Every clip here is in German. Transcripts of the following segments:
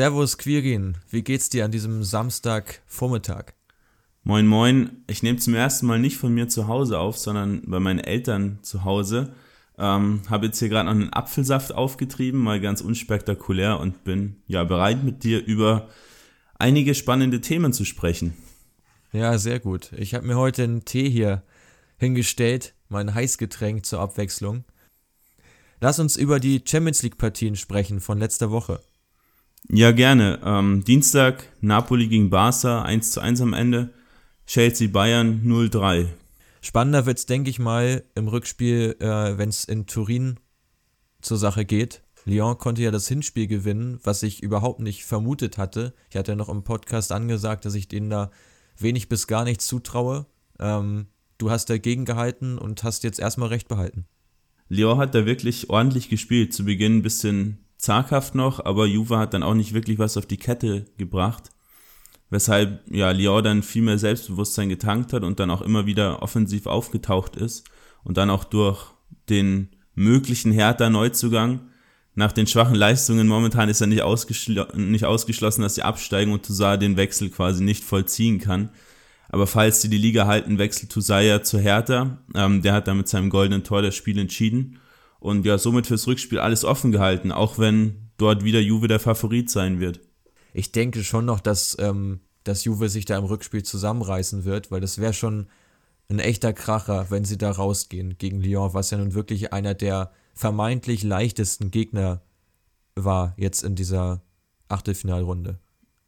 Servus Quirin, wie geht's dir an diesem Samstagvormittag? Moin Moin, ich nehme zum ersten Mal nicht von mir zu Hause auf, sondern bei meinen Eltern zu Hause. Ähm, Habe jetzt hier gerade noch einen Apfelsaft aufgetrieben, mal ganz unspektakulär und bin ja bereit mit dir über einige spannende Themen zu sprechen. Ja, sehr gut. Ich habe mir heute einen Tee hier hingestellt, mein Heißgetränk zur Abwechslung. Lass uns über die Champions League Partien sprechen von letzter Woche. Ja, gerne. Ähm, Dienstag Napoli gegen Barca 1 zu 1 am Ende. Chelsea Bayern 0-3. Spannender wird es, denke ich mal, im Rückspiel, äh, wenn es in Turin zur Sache geht. Lyon konnte ja das Hinspiel gewinnen, was ich überhaupt nicht vermutet hatte. Ich hatte ja noch im Podcast angesagt, dass ich denen da wenig bis gar nichts zutraue. Ähm, du hast dagegen gehalten und hast jetzt erstmal recht behalten. Lyon hat da wirklich ordentlich gespielt. Zu Beginn ein bisschen zaghaft noch, aber Juve hat dann auch nicht wirklich was auf die Kette gebracht weshalb ja Lyon dann viel mehr Selbstbewusstsein getankt hat und dann auch immer wieder offensiv aufgetaucht ist und dann auch durch den möglichen Hertha-Neuzugang nach den schwachen Leistungen momentan ist er nicht, ausgeschl nicht ausgeschlossen, dass sie absteigen und Toussaint den Wechsel quasi nicht vollziehen kann. Aber falls sie die Liga halten, wechselt Toussaint ja zu Hertha. Ähm, der hat dann mit seinem goldenen Tor das Spiel entschieden. Und ja, somit fürs Rückspiel alles offen gehalten, auch wenn dort wieder Juve der Favorit sein wird ich denke schon noch, dass, ähm, dass Juve sich da im Rückspiel zusammenreißen wird, weil das wäre schon ein echter Kracher, wenn sie da rausgehen gegen Lyon, was ja nun wirklich einer der vermeintlich leichtesten Gegner war jetzt in dieser Achtelfinalrunde.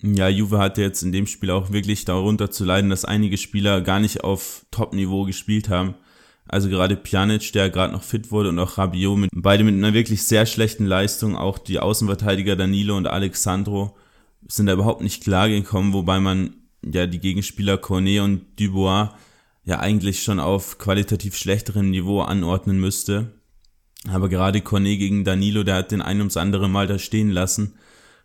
Ja, Juve hatte jetzt in dem Spiel auch wirklich darunter zu leiden, dass einige Spieler gar nicht auf Top-Niveau gespielt haben. Also gerade Pjanic, der gerade noch fit wurde und auch Rabiot, mit, beide mit einer wirklich sehr schlechten Leistung, auch die Außenverteidiger Danilo und Alexandro sind da überhaupt nicht klar gekommen, wobei man ja die Gegenspieler Cornet und Dubois ja eigentlich schon auf qualitativ schlechterem Niveau anordnen müsste. Aber gerade Cornet gegen Danilo, der hat den ein ums andere Mal da stehen lassen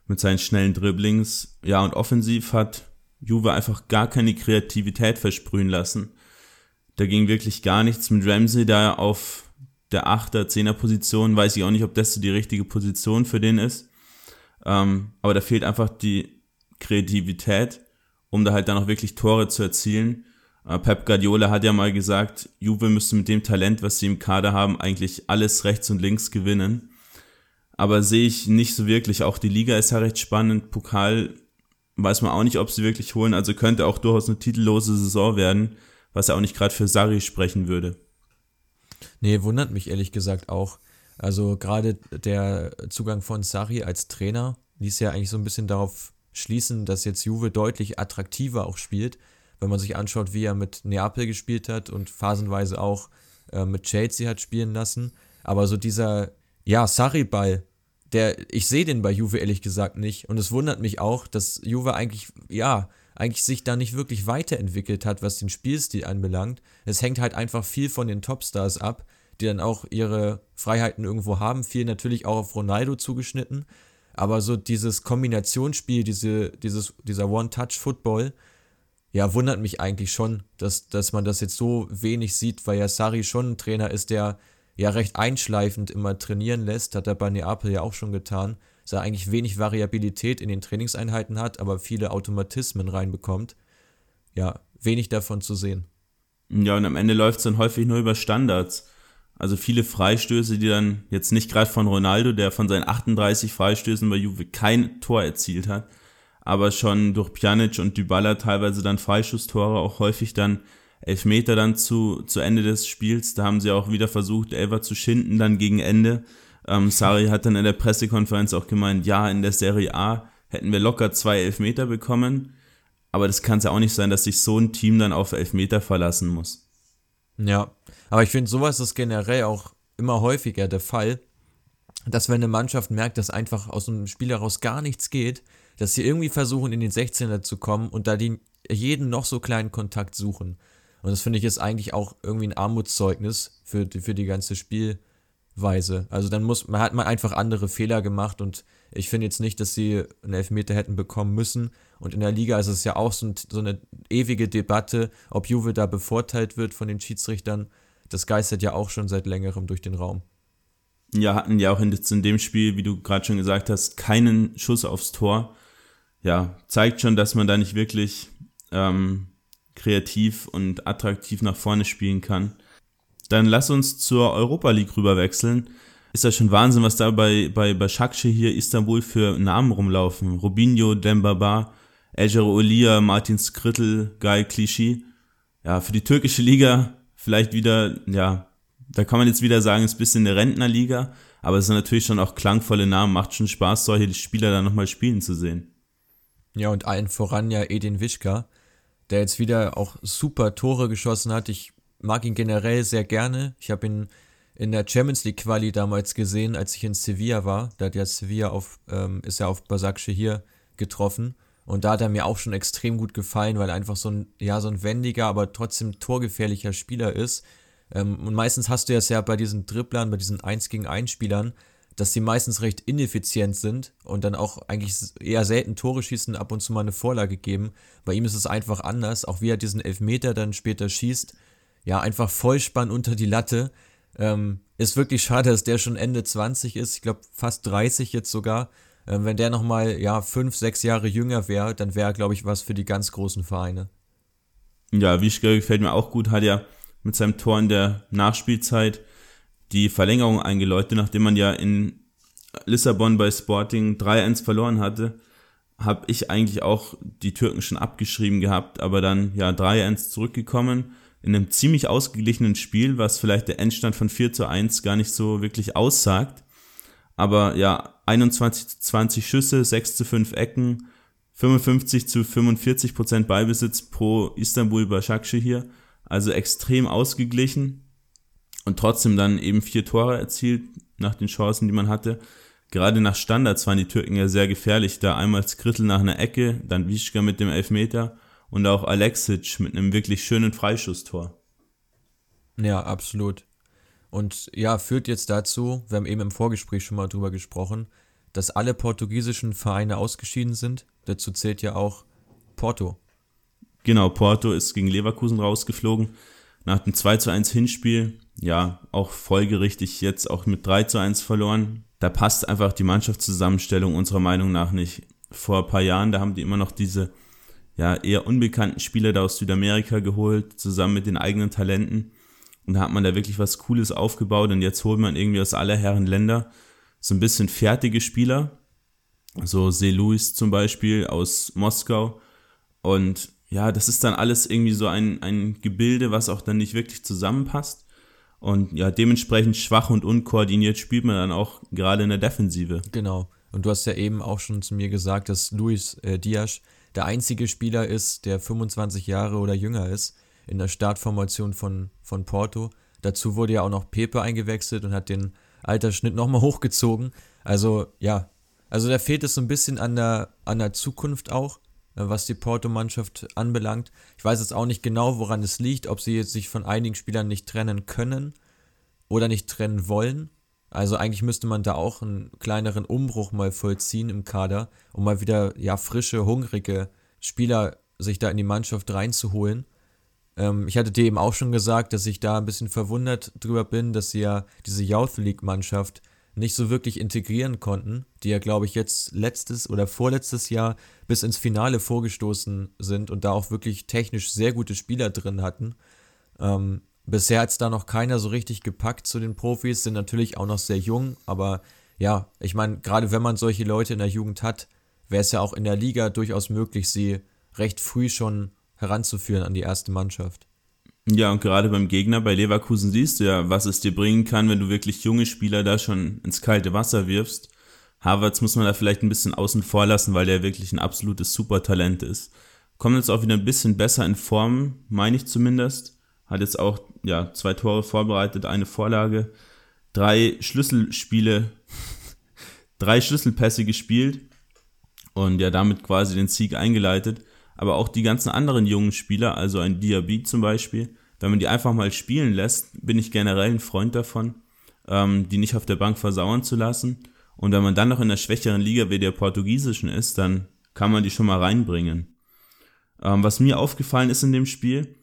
mit seinen schnellen Dribblings. Ja, und offensiv hat Juve einfach gar keine Kreativität versprühen lassen. Da ging wirklich gar nichts mit Ramsey da auf der 8er, 10er Position. Weiß ich auch nicht, ob das so die richtige Position für den ist. Ähm, aber da fehlt einfach die Kreativität, um da halt dann auch wirklich Tore zu erzielen. Äh, Pep Guardiola hat ja mal gesagt, Juve müsste mit dem Talent, was sie im Kader haben, eigentlich alles rechts und links gewinnen. Aber sehe ich nicht so wirklich. Auch die Liga ist ja recht spannend. Pokal weiß man auch nicht, ob sie wirklich holen. Also könnte auch durchaus eine titellose Saison werden, was ja auch nicht gerade für Sari sprechen würde. Nee, wundert mich ehrlich gesagt auch. Also gerade der Zugang von Sari als Trainer ließ ja eigentlich so ein bisschen darauf schließen, dass jetzt Juve deutlich attraktiver auch spielt, wenn man sich anschaut, wie er mit Neapel gespielt hat und phasenweise auch äh, mit Chelsea hat spielen lassen. Aber so dieser, ja, Sarri-Ball, der, ich sehe den bei Juve ehrlich gesagt nicht. Und es wundert mich auch, dass Juve eigentlich, ja, eigentlich sich da nicht wirklich weiterentwickelt hat, was den Spielstil anbelangt. Es hängt halt einfach viel von den Topstars ab die dann auch ihre Freiheiten irgendwo haben. Viel natürlich auch auf Ronaldo zugeschnitten. Aber so dieses Kombinationsspiel, diese, dieses, dieser One-Touch-Football, ja, wundert mich eigentlich schon, dass, dass man das jetzt so wenig sieht, weil ja Sari schon ein Trainer ist, der ja recht einschleifend immer trainieren lässt, hat er bei Neapel ja auch schon getan, dass er eigentlich wenig Variabilität in den Trainingseinheiten hat, aber viele Automatismen reinbekommt. Ja, wenig davon zu sehen. Ja, und am Ende läuft es dann häufig nur über Standards. Also viele Freistöße, die dann jetzt nicht gerade von Ronaldo, der von seinen 38 Freistößen bei Juve kein Tor erzielt hat, aber schon durch Pjanic und Dybala teilweise dann Freischusstore, auch häufig dann Elfmeter dann zu, zu Ende des Spiels. Da haben sie auch wieder versucht, Elfer zu schinden, dann gegen Ende. Ähm, Sari hat dann in der Pressekonferenz auch gemeint, ja, in der Serie A hätten wir locker zwei Elfmeter bekommen. Aber das kann es ja auch nicht sein, dass sich so ein Team dann auf Elfmeter verlassen muss. Ja, aber ich finde, sowas ist generell auch immer häufiger der Fall, dass wenn eine Mannschaft merkt, dass einfach aus einem Spiel heraus gar nichts geht, dass sie irgendwie versuchen, in den 16er zu kommen und da die, jeden noch so kleinen Kontakt suchen. Und das finde ich jetzt eigentlich auch irgendwie ein Armutszeugnis für die, für die ganze Spielweise. Also dann muss, man hat mal einfach andere Fehler gemacht und ich finde jetzt nicht, dass sie einen Elfmeter hätten bekommen müssen. Und in der Liga ist es ja auch so, so eine ewige Debatte, ob Juve da bevorteilt wird von den Schiedsrichtern das geistert ja auch schon seit längerem durch den Raum. Ja, hatten ja auch in, in dem Spiel, wie du gerade schon gesagt hast, keinen Schuss aufs Tor. Ja, zeigt schon, dass man da nicht wirklich ähm, kreativ und attraktiv nach vorne spielen kann. Dann lass uns zur Europa League rüber wechseln. Ist ja schon Wahnsinn, was da bei, bei Başakşehir hier Istanbul für Namen rumlaufen. Robinho, Dembaba, Ejero Olia, Martin Skrittel, Guy Clichy. Ja, für die türkische Liga vielleicht wieder, ja, da kann man jetzt wieder sagen, ist ein bisschen eine Rentnerliga, aber es sind natürlich schon auch klangvolle Namen, macht schon Spaß, solche Spieler da nochmal spielen zu sehen. Ja, und allen voran ja Edin Wischka, der jetzt wieder auch super Tore geschossen hat. Ich mag ihn generell sehr gerne. Ich habe ihn in der Champions League Quali damals gesehen, als ich in Sevilla war. Da hat ja Sevilla auf, ähm, ist ja auf Basakce hier getroffen. Und da hat er mir auch schon extrem gut gefallen, weil er einfach so ein, ja, so ein wendiger, aber trotzdem torgefährlicher Spieler ist. Ähm, und meistens hast du es ja bei diesen Dribblern, bei diesen 1 gegen 1 Spielern, dass sie meistens recht ineffizient sind und dann auch eigentlich eher selten Tore schießen, ab und zu mal eine Vorlage geben. Bei ihm ist es einfach anders, auch wie er diesen Elfmeter dann später schießt. Ja, einfach Vollspann unter die Latte. Ähm, ist wirklich schade, dass der schon Ende 20 ist, ich glaube fast 30 jetzt sogar. Ähm, wenn der nochmal, ja, fünf, sechs Jahre jünger wäre, dann wäre, glaube ich, was für die ganz großen Vereine. Ja, Wischke gefällt mir auch gut, hat ja mit seinem Tor in der Nachspielzeit die Verlängerung eingeläutet, nachdem man ja in Lissabon bei Sporting 3-1 verloren hatte, habe ich eigentlich auch die Türken schon abgeschrieben gehabt, aber dann ja 3-1 zurückgekommen in einem ziemlich ausgeglichenen Spiel, was vielleicht der Endstand von 4 zu 1 gar nicht so wirklich aussagt. Aber ja, 21 zu 20 Schüsse, 6 zu 5 Ecken, 55 zu 45 Prozent Ballbesitz pro Istanbul Başakşehir hier. Also extrem ausgeglichen und trotzdem dann eben vier Tore erzielt nach den Chancen, die man hatte. Gerade nach Standards waren die Türken ja sehr gefährlich. Da einmal Skrittel nach einer Ecke, dann Wischka mit dem Elfmeter und auch Alexic mit einem wirklich schönen Freischusstor. Ja, absolut. Und ja, führt jetzt dazu, wir haben eben im Vorgespräch schon mal drüber gesprochen, dass alle portugiesischen Vereine ausgeschieden sind. Dazu zählt ja auch Porto. Genau, Porto ist gegen Leverkusen rausgeflogen. Nach dem 2 zu 1 Hinspiel, ja, auch folgerichtig jetzt auch mit 3 zu 1 verloren. Da passt einfach die Mannschaftszusammenstellung unserer Meinung nach nicht. Vor ein paar Jahren, da haben die immer noch diese ja, eher unbekannten Spieler da aus Südamerika geholt, zusammen mit den eigenen Talenten. Und da hat man da wirklich was Cooles aufgebaut und jetzt holt man irgendwie aus aller Herren Länder so ein bisschen fertige Spieler. So See Louis zum Beispiel aus Moskau. Und ja, das ist dann alles irgendwie so ein, ein Gebilde, was auch dann nicht wirklich zusammenpasst. Und ja, dementsprechend schwach und unkoordiniert spielt man dann auch gerade in der Defensive. Genau. Und du hast ja eben auch schon zu mir gesagt, dass Luis äh, Diaz der einzige Spieler ist, der 25 Jahre oder jünger ist in der Startformation von, von Porto. Dazu wurde ja auch noch Pepe eingewechselt und hat den Altersschnitt nochmal hochgezogen. Also ja, also da fehlt es so ein bisschen an der, an der Zukunft auch, äh, was die Porto-Mannschaft anbelangt. Ich weiß jetzt auch nicht genau, woran es liegt, ob sie jetzt sich von einigen Spielern nicht trennen können oder nicht trennen wollen. Also eigentlich müsste man da auch einen kleineren Umbruch mal vollziehen im Kader, um mal wieder ja frische, hungrige Spieler sich da in die Mannschaft reinzuholen. Ähm, ich hatte dir eben auch schon gesagt, dass ich da ein bisschen verwundert drüber bin, dass sie ja diese Youth League Mannschaft nicht so wirklich integrieren konnten, die ja glaube ich jetzt letztes oder vorletztes Jahr bis ins Finale vorgestoßen sind und da auch wirklich technisch sehr gute Spieler drin hatten. Ähm, Bisher hat es da noch keiner so richtig gepackt zu den Profis, sind natürlich auch noch sehr jung, aber ja, ich meine, gerade wenn man solche Leute in der Jugend hat, wäre es ja auch in der Liga durchaus möglich, sie recht früh schon heranzuführen an die erste Mannschaft. Ja, und gerade beim Gegner bei Leverkusen siehst du ja, was es dir bringen kann, wenn du wirklich junge Spieler da schon ins kalte Wasser wirfst. Havertz muss man da vielleicht ein bisschen außen vor lassen, weil der wirklich ein absolutes Supertalent ist. Kommt jetzt auch wieder ein bisschen besser in Form, meine ich zumindest. Hat jetzt auch ja, zwei Tore vorbereitet, eine Vorlage, drei Schlüsselspiele, drei Schlüsselpässe gespielt und ja, damit quasi den Sieg eingeleitet. Aber auch die ganzen anderen jungen Spieler, also ein Diaby zum Beispiel, wenn man die einfach mal spielen lässt, bin ich generell ein Freund davon, ähm, die nicht auf der Bank versauern zu lassen. Und wenn man dann noch in der schwächeren Liga wie der portugiesischen ist, dann kann man die schon mal reinbringen. Ähm, was mir aufgefallen ist in dem Spiel,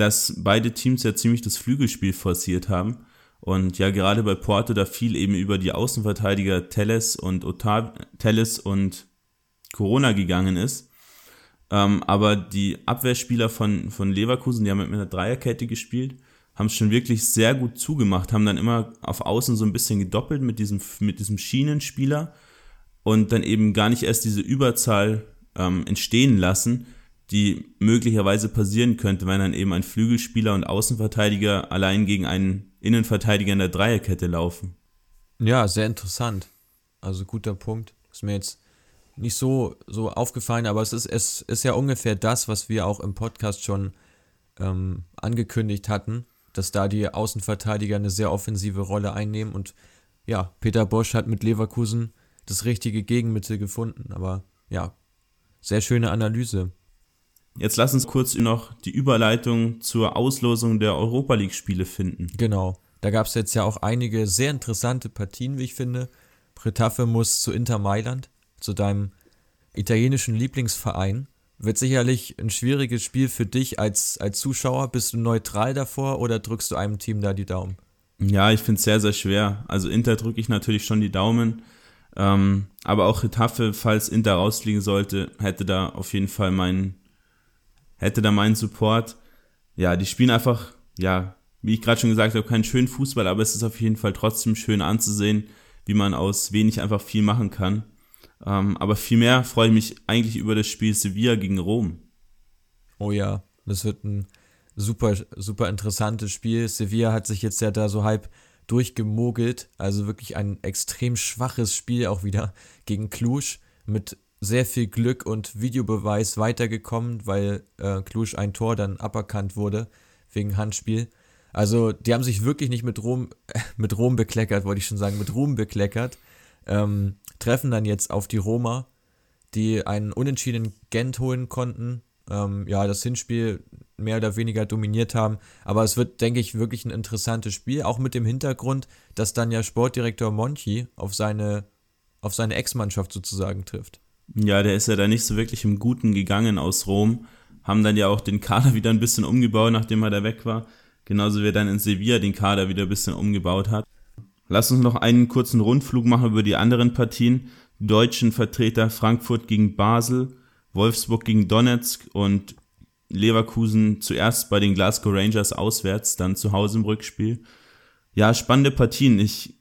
dass beide Teams ja ziemlich das Flügelspiel forciert haben. Und ja, gerade bei Porto, da fiel eben über die Außenverteidiger Telles und Otav Telles und Corona gegangen ist. Ähm, aber die Abwehrspieler von, von Leverkusen, die haben mit einer Dreierkette gespielt, haben es schon wirklich sehr gut zugemacht, haben dann immer auf Außen so ein bisschen gedoppelt mit diesem, mit diesem Schienenspieler und dann eben gar nicht erst diese Überzahl ähm, entstehen lassen, die möglicherweise passieren könnte, wenn dann eben ein Flügelspieler und Außenverteidiger allein gegen einen Innenverteidiger in der Dreierkette laufen. Ja, sehr interessant. Also guter Punkt. Ist mir jetzt nicht so, so aufgefallen, aber es ist, es ist ja ungefähr das, was wir auch im Podcast schon ähm, angekündigt hatten, dass da die Außenverteidiger eine sehr offensive Rolle einnehmen und ja, Peter Bosch hat mit Leverkusen das richtige Gegenmittel gefunden, aber ja, sehr schöne Analyse. Jetzt lass uns kurz noch die Überleitung zur Auslosung der Europa League-Spiele finden. Genau. Da gab es jetzt ja auch einige sehr interessante Partien, wie ich finde. Bretaffe muss zu Inter Mailand, zu deinem italienischen Lieblingsverein. Wird sicherlich ein schwieriges Spiel für dich als, als Zuschauer. Bist du neutral davor oder drückst du einem Team da die Daumen? Ja, ich finde es sehr, sehr schwer. Also Inter drücke ich natürlich schon die Daumen. Ähm, aber auch Retafe, falls Inter rausfliegen sollte, hätte da auf jeden Fall meinen hätte da meinen Support. Ja, die spielen einfach, ja, wie ich gerade schon gesagt habe, keinen schönen Fußball, aber es ist auf jeden Fall trotzdem schön anzusehen, wie man aus wenig einfach viel machen kann. Ähm, aber vielmehr freue ich mich eigentlich über das Spiel Sevilla gegen Rom. Oh ja, das wird ein super, super interessantes Spiel. Sevilla hat sich jetzt ja da so halb durchgemogelt. Also wirklich ein extrem schwaches Spiel auch wieder gegen Cluj mit sehr viel Glück und Videobeweis weitergekommen, weil äh, Klusch ein Tor dann aberkannt wurde wegen Handspiel. Also die haben sich wirklich nicht mit äh, mit Rom bekleckert, wollte ich schon sagen, mit Ruhm bekleckert. Ähm, treffen dann jetzt auf die Roma, die einen unentschiedenen Gent holen konnten. Ähm, ja, das Hinspiel mehr oder weniger dominiert haben. Aber es wird, denke ich, wirklich ein interessantes Spiel, auch mit dem Hintergrund, dass dann ja Sportdirektor Monchi auf seine, auf seine Ex-Mannschaft sozusagen trifft. Ja, der ist ja da nicht so wirklich im Guten gegangen aus Rom. Haben dann ja auch den Kader wieder ein bisschen umgebaut, nachdem er da weg war. Genauso wie er dann in Sevilla den Kader wieder ein bisschen umgebaut hat. Lass uns noch einen kurzen Rundflug machen über die anderen Partien. Deutschen Vertreter Frankfurt gegen Basel, Wolfsburg gegen Donetsk und Leverkusen zuerst bei den Glasgow Rangers auswärts, dann zu Hause im Rückspiel. Ja, spannende Partien. Ich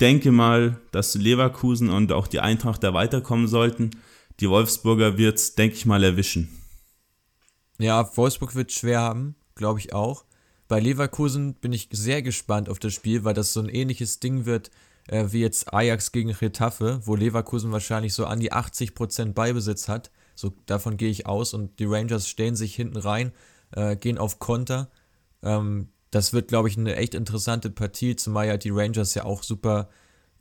denke mal, dass Leverkusen und auch die Eintracht da weiterkommen sollten. Die Wolfsburger wird es, denke ich mal, erwischen. Ja, Wolfsburg wird schwer haben, glaube ich auch. Bei Leverkusen bin ich sehr gespannt auf das Spiel, weil das so ein ähnliches Ding wird äh, wie jetzt Ajax gegen Retafe, wo Leverkusen wahrscheinlich so an die 80% Beibesitz hat. So davon gehe ich aus und die Rangers stellen sich hinten rein, äh, gehen auf Konter. Ähm, das wird, glaube ich, eine echt interessante Partie, zumal ja die Rangers ja auch super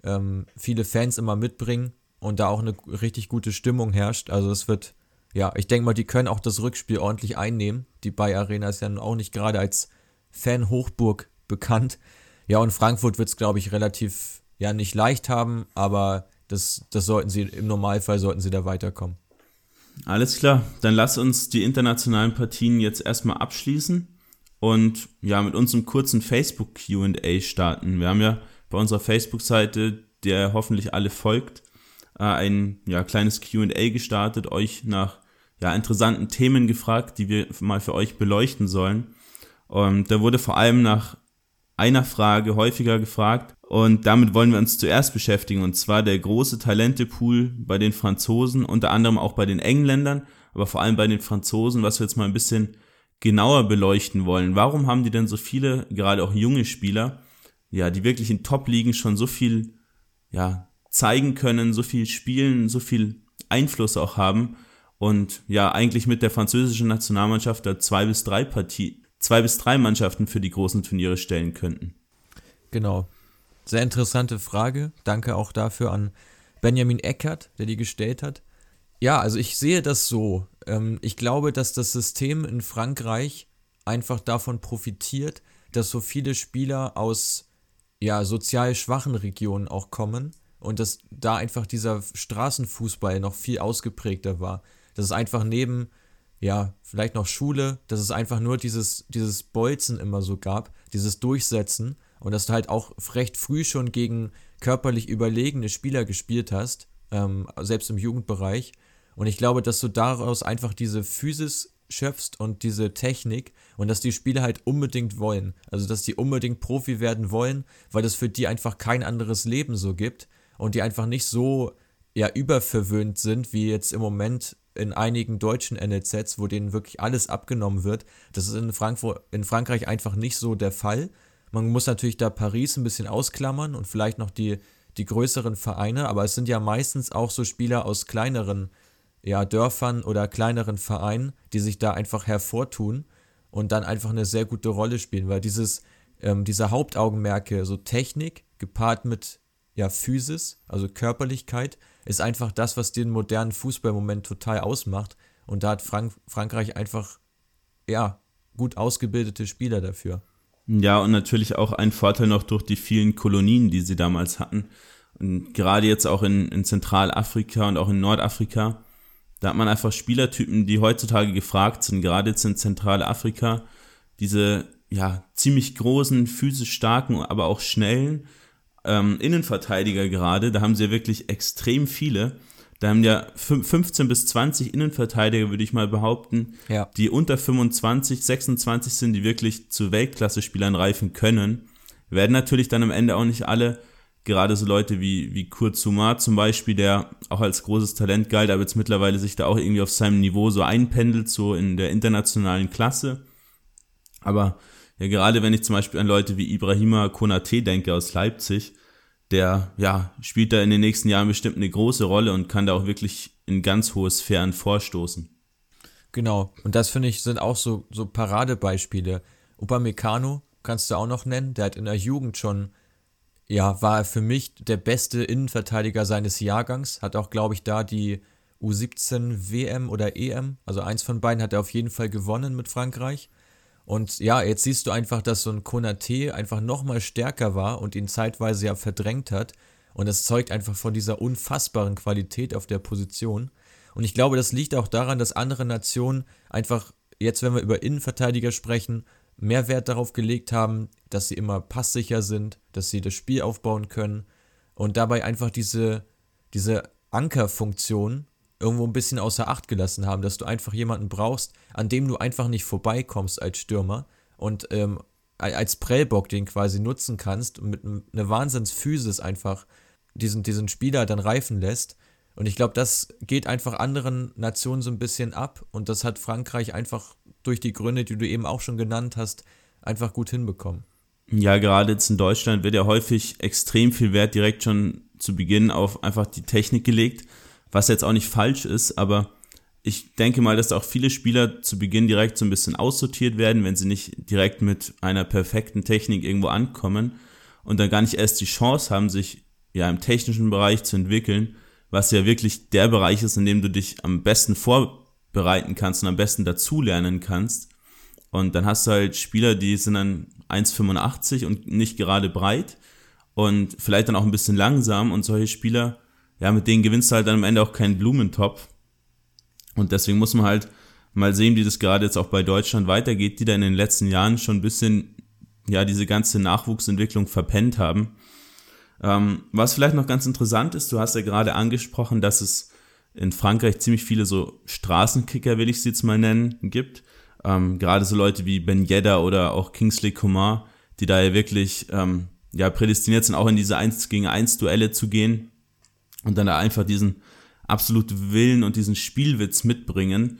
ähm, viele Fans immer mitbringen und da auch eine richtig gute Stimmung herrscht. Also es wird, ja, ich denke mal, die können auch das Rückspiel ordentlich einnehmen. Die Bay Arena ist ja auch nicht gerade als Fan-Hochburg bekannt. Ja, und Frankfurt wird es, glaube ich, relativ, ja, nicht leicht haben, aber das, das sollten sie, im Normalfall sollten sie da weiterkommen. Alles klar, dann lass uns die internationalen Partien jetzt erstmal abschließen und ja, mit unserem kurzen Facebook QA starten. Wir haben ja bei unserer Facebook-Seite, der hoffentlich alle folgt, äh, ein ja, kleines QA gestartet, euch nach ja, interessanten Themen gefragt, die wir mal für euch beleuchten sollen. Und da wurde vor allem nach einer Frage häufiger gefragt und damit wollen wir uns zuerst beschäftigen und zwar der große Talentepool bei den Franzosen, unter anderem auch bei den Engländern, aber vor allem bei den Franzosen, was wir jetzt mal ein bisschen genauer beleuchten wollen. Warum haben die denn so viele, gerade auch junge Spieler, ja, die wirklich in Top-Ligen schon so viel, ja, zeigen können, so viel spielen, so viel Einfluss auch haben und ja, eigentlich mit der französischen Nationalmannschaft da zwei bis drei Partie, zwei bis drei Mannschaften für die großen Turniere stellen könnten. Genau. Sehr interessante Frage. Danke auch dafür an Benjamin Eckert, der die gestellt hat. Ja, also ich sehe das so. Ähm, ich glaube, dass das System in Frankreich einfach davon profitiert, dass so viele Spieler aus ja, sozial schwachen Regionen auch kommen und dass da einfach dieser Straßenfußball noch viel ausgeprägter war. Dass es einfach neben ja, vielleicht noch Schule, dass es einfach nur dieses, dieses Bolzen immer so gab, dieses Durchsetzen und dass du halt auch recht früh schon gegen körperlich überlegene Spieler gespielt hast, ähm, selbst im Jugendbereich. Und ich glaube, dass du daraus einfach diese Physis schöpfst und diese Technik und dass die Spieler halt unbedingt wollen. Also, dass die unbedingt Profi werden wollen, weil es für die einfach kein anderes Leben so gibt und die einfach nicht so ja überverwöhnt sind, wie jetzt im Moment in einigen deutschen NLZs, wo denen wirklich alles abgenommen wird. Das ist in, Frankfurt, in Frankreich einfach nicht so der Fall. Man muss natürlich da Paris ein bisschen ausklammern und vielleicht noch die, die größeren Vereine, aber es sind ja meistens auch so Spieler aus kleineren ja, Dörfern oder kleineren Vereinen, die sich da einfach hervortun und dann einfach eine sehr gute Rolle spielen, weil dieses, ähm, diese Hauptaugenmerke, so Technik gepaart mit ja, Physis, also Körperlichkeit, ist einfach das, was den modernen Fußball im Moment total ausmacht. Und da hat Frank Frankreich einfach, ja, gut ausgebildete Spieler dafür. Ja, und natürlich auch ein Vorteil noch durch die vielen Kolonien, die sie damals hatten. Und gerade jetzt auch in, in Zentralafrika und auch in Nordafrika, da hat man einfach Spielertypen, die heutzutage gefragt sind, gerade jetzt in Zentralafrika, diese ja ziemlich großen, physisch starken, aber auch schnellen ähm, Innenverteidiger gerade. Da haben sie ja wirklich extrem viele. Da haben ja 15 bis 20 Innenverteidiger, würde ich mal behaupten, ja. die unter 25, 26 sind, die wirklich zu Weltklasse-Spielern reifen können. Werden natürlich dann am Ende auch nicht alle, gerade so Leute wie, wie Kurt Zuma zum Beispiel, der auch als großes Talent galt, aber jetzt mittlerweile sich da auch irgendwie auf seinem Niveau so einpendelt, so in der internationalen Klasse. Aber ja, gerade wenn ich zum Beispiel an Leute wie Ibrahima Konate denke aus Leipzig, der ja spielt da in den nächsten Jahren bestimmt eine große Rolle und kann da auch wirklich in ganz hohe Sphären vorstoßen. Genau, und das finde ich sind auch so, so Paradebeispiele. Upamecano kannst du auch noch nennen, der hat in der Jugend schon, ja, war er für mich der beste Innenverteidiger seines Jahrgangs, hat auch, glaube ich, da die U17 WM oder EM, also eins von beiden hat er auf jeden Fall gewonnen mit Frankreich. Und ja, jetzt siehst du einfach, dass so ein Konate einfach nochmal stärker war und ihn zeitweise ja verdrängt hat. Und es zeugt einfach von dieser unfassbaren Qualität auf der Position. Und ich glaube, das liegt auch daran, dass andere Nationen einfach, jetzt wenn wir über Innenverteidiger sprechen, mehr Wert darauf gelegt haben, dass sie immer passsicher sind, dass sie das Spiel aufbauen können und dabei einfach diese, diese Ankerfunktion irgendwo ein bisschen außer Acht gelassen haben, dass du einfach jemanden brauchst, an dem du einfach nicht vorbeikommst als Stürmer und ähm, als Prellbock den quasi nutzen kannst und mit einer Wahnsinnsphysis einfach diesen, diesen Spieler dann reifen lässt. Und ich glaube, das geht einfach anderen Nationen so ein bisschen ab und das hat Frankreich einfach durch die Gründe, die du eben auch schon genannt hast, einfach gut hinbekommen. Ja, gerade jetzt in Deutschland wird ja häufig extrem viel Wert direkt schon zu Beginn auf einfach die Technik gelegt was jetzt auch nicht falsch ist, aber ich denke mal, dass auch viele Spieler zu Beginn direkt so ein bisschen aussortiert werden, wenn sie nicht direkt mit einer perfekten Technik irgendwo ankommen und dann gar nicht erst die Chance haben, sich ja im technischen Bereich zu entwickeln, was ja wirklich der Bereich ist, in dem du dich am besten vorbereiten kannst und am besten dazulernen kannst. Und dann hast du halt Spieler, die sind dann 1,85 und nicht gerade breit und vielleicht dann auch ein bisschen langsam und solche Spieler ja, mit denen gewinnst du halt dann am Ende auch keinen Blumentopf. Und deswegen muss man halt mal sehen, wie das gerade jetzt auch bei Deutschland weitergeht, die da in den letzten Jahren schon ein bisschen, ja, diese ganze Nachwuchsentwicklung verpennt haben. Ähm, was vielleicht noch ganz interessant ist, du hast ja gerade angesprochen, dass es in Frankreich ziemlich viele so Straßenkicker, will ich sie jetzt mal nennen, gibt. Ähm, gerade so Leute wie Ben Yedda oder auch Kingsley Coman, die da ja wirklich ähm, ja, prädestiniert sind, auch in diese 1 gegen 1 Duelle zu gehen und dann da einfach diesen absoluten Willen und diesen Spielwitz mitbringen.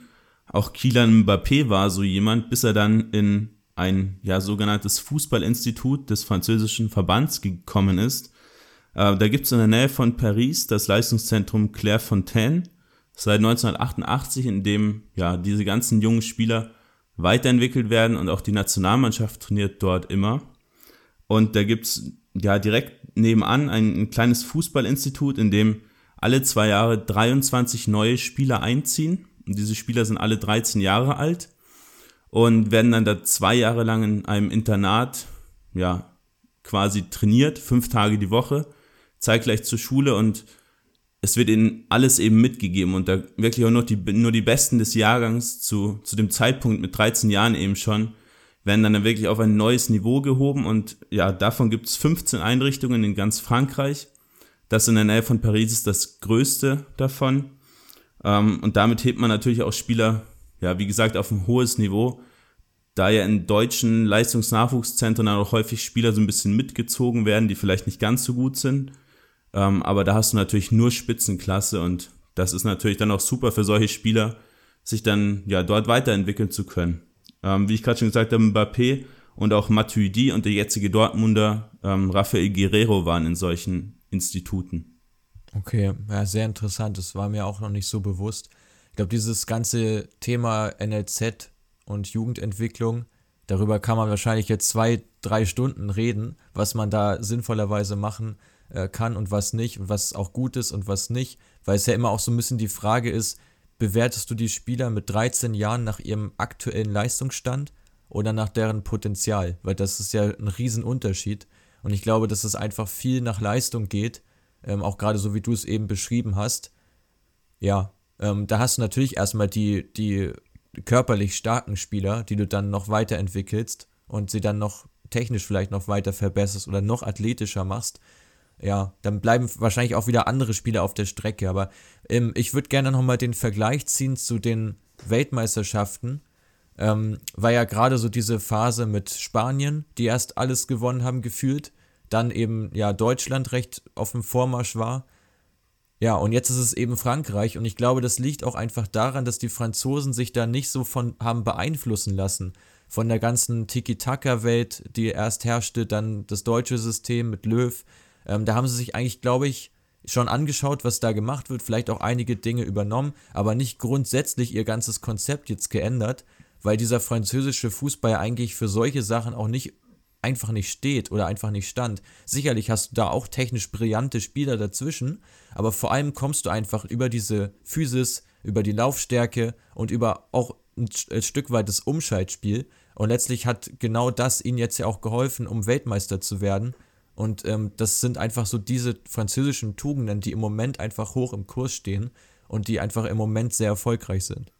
Auch Kylian Mbappé war so jemand, bis er dann in ein ja sogenanntes Fußballinstitut des französischen Verbands gekommen ist. Äh, da gibt es in der Nähe von Paris das Leistungszentrum Clairefontaine seit 1988, in dem ja diese ganzen jungen Spieler weiterentwickelt werden und auch die Nationalmannschaft trainiert dort immer. Und da gibt's ja direkt nebenan ein, ein kleines Fußballinstitut, in dem alle zwei Jahre 23 neue Spieler einziehen. Und diese Spieler sind alle 13 Jahre alt und werden dann da zwei Jahre lang in einem Internat, ja, quasi trainiert, fünf Tage die Woche, zeitgleich zur Schule und es wird ihnen alles eben mitgegeben und da wirklich auch nur die, nur die Besten des Jahrgangs zu, zu dem Zeitpunkt mit 13 Jahren eben schon, werden dann wirklich auf ein neues Niveau gehoben und ja, davon gibt es 15 Einrichtungen in ganz Frankreich. Das in der Nähe von Paris ist das größte davon. Ähm, und damit hebt man natürlich auch Spieler, ja, wie gesagt, auf ein hohes Niveau, da ja in deutschen Leistungsnachwuchszentren auch häufig Spieler so ein bisschen mitgezogen werden, die vielleicht nicht ganz so gut sind ähm, aber da hast du natürlich nur Spitzenklasse und das ist natürlich dann auch super für solche Spieler, sich dann ja dort weiterentwickeln zu können. Ähm, wie ich gerade schon gesagt habe, Mbappé und auch Matuidi und der jetzige Dortmunder ähm, Rafael Guerrero waren in solchen Instituten. Okay, ja, sehr interessant. Das war mir auch noch nicht so bewusst. Ich glaube, dieses ganze Thema NLZ und Jugendentwicklung, darüber kann man wahrscheinlich jetzt zwei, drei Stunden reden, was man da sinnvollerweise machen kann äh, kann und was nicht und was auch gut ist und was nicht, weil es ja immer auch so ein bisschen die Frage ist, bewertest du die Spieler mit 13 Jahren nach ihrem aktuellen Leistungsstand oder nach deren Potenzial? Weil das ist ja ein Riesenunterschied. Und ich glaube, dass es einfach viel nach Leistung geht, ähm, auch gerade so wie du es eben beschrieben hast. Ja, ähm, da hast du natürlich erstmal die, die körperlich starken Spieler, die du dann noch weiterentwickelst und sie dann noch technisch vielleicht noch weiter verbesserst oder noch athletischer machst ja, dann bleiben wahrscheinlich auch wieder andere Spiele auf der Strecke. Aber ähm, ich würde gerne nochmal den Vergleich ziehen zu den Weltmeisterschaften. Ähm, war ja gerade so diese Phase mit Spanien, die erst alles gewonnen haben, gefühlt. Dann eben, ja, Deutschland recht auf dem Vormarsch war. Ja, und jetzt ist es eben Frankreich. Und ich glaube, das liegt auch einfach daran, dass die Franzosen sich da nicht so von haben beeinflussen lassen. Von der ganzen Tiki-Taka-Welt, die erst herrschte, dann das deutsche System mit Löw ähm, da haben sie sich eigentlich, glaube ich, schon angeschaut, was da gemacht wird, vielleicht auch einige Dinge übernommen, aber nicht grundsätzlich ihr ganzes Konzept jetzt geändert, weil dieser französische Fußball eigentlich für solche Sachen auch nicht einfach nicht steht oder einfach nicht stand. Sicherlich hast du da auch technisch brillante Spieler dazwischen, aber vor allem kommst du einfach über diese Physis, über die Laufstärke und über auch ein, ein Stück weit das Umschaltspiel. Und letztlich hat genau das ihnen jetzt ja auch geholfen, um Weltmeister zu werden. Und ähm, das sind einfach so diese französischen Tugenden, die im Moment einfach hoch im Kurs stehen und die einfach im Moment sehr erfolgreich sind.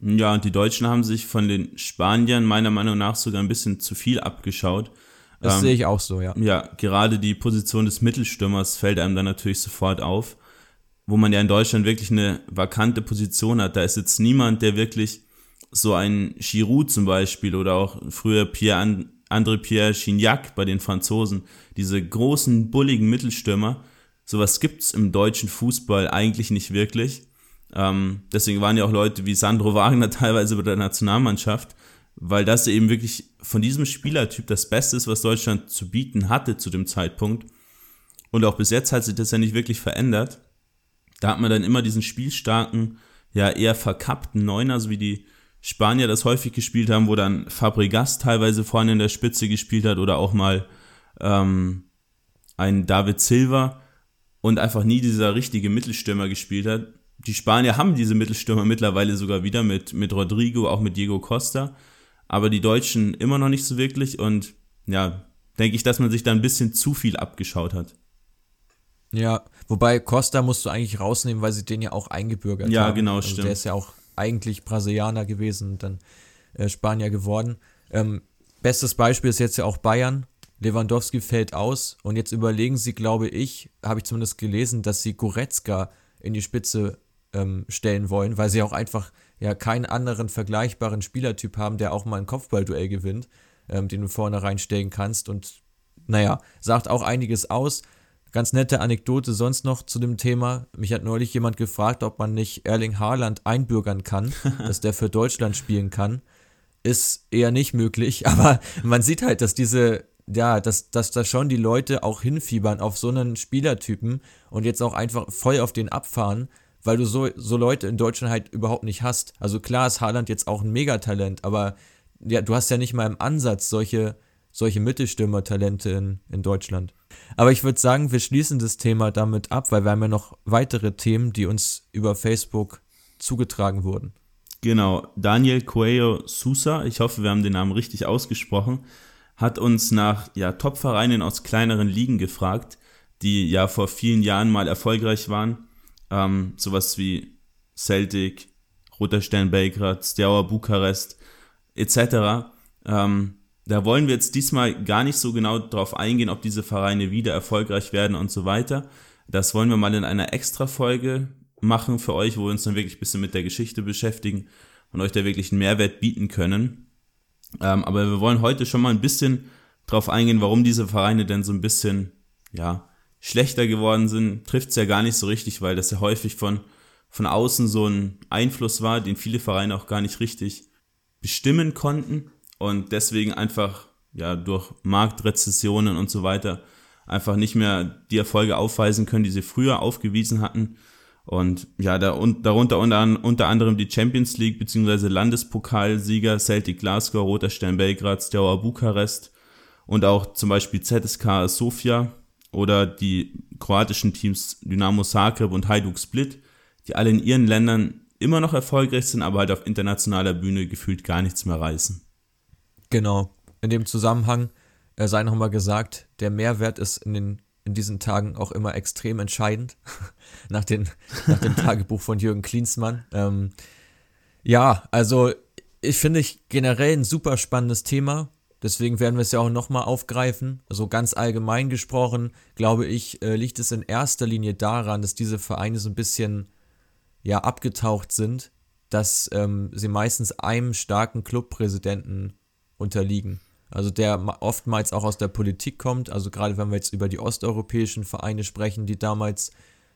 Ja, und die Deutschen haben sich von den Spaniern meiner Meinung nach sogar ein bisschen zu viel abgeschaut. Das ähm, sehe ich auch so, ja. Ja, gerade die Position des Mittelstürmers fällt einem dann natürlich sofort auf, wo man ja in Deutschland wirklich eine vakante Position hat. Da ist jetzt niemand, der wirklich so ein Giroud zum Beispiel oder auch früher Pierre André-Pierre Chignac bei den Franzosen, diese großen, bulligen Mittelstürmer, sowas gibt's im deutschen Fußball eigentlich nicht wirklich. Ähm, deswegen waren ja auch Leute wie Sandro Wagner teilweise bei der Nationalmannschaft, weil das eben wirklich von diesem Spielertyp das Beste ist, was Deutschland zu bieten hatte zu dem Zeitpunkt. Und auch bis jetzt hat sich das ja nicht wirklich verändert. Da hat man dann immer diesen spielstarken, ja eher verkappten Neuner, so wie die Spanier das häufig gespielt haben, wo dann Fabregas teilweise vorne in der Spitze gespielt hat oder auch mal ähm, ein David Silva und einfach nie dieser richtige Mittelstürmer gespielt hat. Die Spanier haben diese Mittelstürmer mittlerweile sogar wieder mit, mit Rodrigo, auch mit Diego Costa, aber die Deutschen immer noch nicht so wirklich und ja, denke ich, dass man sich da ein bisschen zu viel abgeschaut hat. Ja, wobei Costa musst du eigentlich rausnehmen, weil sie den ja auch eingebürgert ja, haben. Ja, genau, also stimmt. Der ist ja auch eigentlich Brasilianer gewesen und dann äh, Spanier geworden. Ähm, bestes Beispiel ist jetzt ja auch Bayern. Lewandowski fällt aus und jetzt überlegen sie, glaube ich, habe ich zumindest gelesen, dass sie Goretzka in die Spitze ähm, stellen wollen, weil sie auch einfach ja keinen anderen vergleichbaren Spielertyp haben, der auch mal ein Kopfballduell gewinnt, ähm, den du vorne reinstellen kannst und naja, sagt auch einiges aus. Ganz nette Anekdote sonst noch zu dem Thema. Mich hat neulich jemand gefragt, ob man nicht Erling Haaland einbürgern kann, dass der für Deutschland spielen kann. Ist eher nicht möglich, aber man sieht halt, dass diese, ja, dass, dass da schon die Leute auch hinfiebern auf so einen Spielertypen und jetzt auch einfach voll auf den abfahren, weil du so, so Leute in Deutschland halt überhaupt nicht hast. Also klar ist Haaland jetzt auch ein Megatalent, aber ja, du hast ja nicht mal im Ansatz solche, solche Mittelstürmer-Talente in, in Deutschland. Aber ich würde sagen, wir schließen das Thema damit ab, weil wir haben ja noch weitere Themen, die uns über Facebook zugetragen wurden. Genau, Daniel Coelho Sousa, ich hoffe, wir haben den Namen richtig ausgesprochen, hat uns nach ja, Top-Vereinen aus kleineren Ligen gefragt, die ja vor vielen Jahren mal erfolgreich waren. ähm, sowas wie Celtic, Roter Stern Belgrad, Steaua Bukarest etc. Ähm, da wollen wir jetzt diesmal gar nicht so genau darauf eingehen, ob diese Vereine wieder erfolgreich werden und so weiter. Das wollen wir mal in einer Extra-Folge machen für euch, wo wir uns dann wirklich ein bisschen mit der Geschichte beschäftigen und euch da wirklich einen Mehrwert bieten können. Ähm, aber wir wollen heute schon mal ein bisschen darauf eingehen, warum diese Vereine denn so ein bisschen, ja, schlechter geworden sind. Trifft es ja gar nicht so richtig, weil das ja häufig von, von außen so ein Einfluss war, den viele Vereine auch gar nicht richtig bestimmen konnten und deswegen einfach ja durch Marktrezessionen und so weiter einfach nicht mehr die Erfolge aufweisen können, die sie früher aufgewiesen hatten. Und ja, da, und, darunter unter, unter anderem die Champions League bzw. Landespokalsieger Celtic Glasgow, Roter Stern Belgrad, Steaua Bukarest und auch zum Beispiel ZSK Sofia oder die kroatischen Teams Dynamo Zagreb und Hajduk Split, die alle in ihren Ländern immer noch erfolgreich sind, aber halt auf internationaler Bühne gefühlt gar nichts mehr reißen. Genau. In dem Zusammenhang äh, sei nochmal gesagt, der Mehrwert ist in, den, in diesen Tagen auch immer extrem entscheidend. nach, den, nach dem Tagebuch von Jürgen Klinsmann. Ähm, ja, also ich finde ich generell ein super spannendes Thema. Deswegen werden wir es ja auch nochmal aufgreifen. Also ganz allgemein gesprochen, glaube ich, äh, liegt es in erster Linie daran, dass diese Vereine so ein bisschen ja abgetaucht sind, dass ähm, sie meistens einem starken Clubpräsidenten unterliegen. Also der oftmals auch aus der Politik kommt, also gerade wenn wir jetzt über die osteuropäischen Vereine sprechen, die damals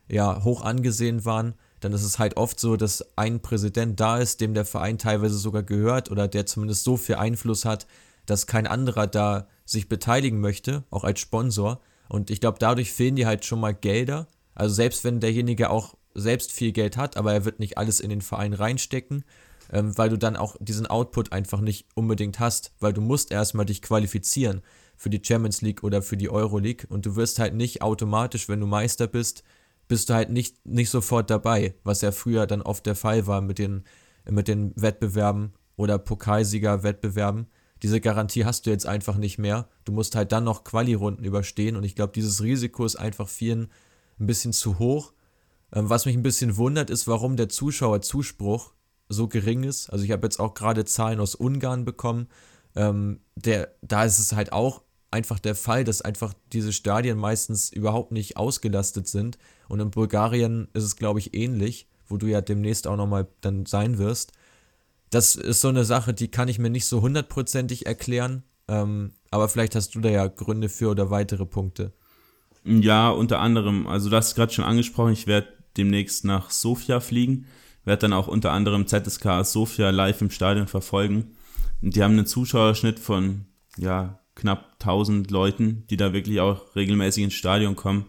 ja hoch angesehen waren, dann ist es halt oft so, dass ein Präsident da ist, dem der Verein teilweise sogar gehört oder der zumindest so viel Einfluss hat, dass kein anderer da sich beteiligen möchte, auch als Sponsor. Und ich glaube, dadurch fehlen dir halt schon mal Gelder. Also selbst wenn derjenige auch selbst viel Geld hat, aber er wird nicht alles in den Verein reinstecken, ähm, weil du dann auch diesen Output einfach nicht unbedingt hast, weil du musst erstmal dich qualifizieren für die Champions League oder für die Euro League und du wirst halt nicht automatisch, wenn du Meister bist, bist du halt nicht, nicht sofort dabei, was ja früher dann oft der Fall war mit den, mit den Wettbewerben oder Pokalsieger-Wettbewerben. Diese Garantie hast du jetzt einfach nicht mehr. Du musst halt dann noch Quali-Runden überstehen und ich glaube, dieses Risiko ist einfach vielen ein bisschen zu hoch. Ähm, was mich ein bisschen wundert, ist, warum der Zuschauerzuspruch so gering ist. Also ich habe jetzt auch gerade Zahlen aus Ungarn bekommen. Ähm, der, da ist es halt auch einfach der Fall, dass einfach diese Stadien meistens überhaupt nicht ausgelastet sind. Und in Bulgarien ist es, glaube ich, ähnlich, wo du ja demnächst auch nochmal dann sein wirst. Das ist so eine Sache, die kann ich mir nicht so hundertprozentig erklären. Ähm, aber vielleicht hast du da ja Gründe für oder weitere Punkte. Ja, unter anderem, also du hast gerade schon angesprochen, ich werde demnächst nach Sofia fliegen werde dann auch unter anderem ZSK Sofia live im Stadion verfolgen. Die haben einen Zuschauerschnitt von ja, knapp 1000 Leuten, die da wirklich auch regelmäßig ins Stadion kommen.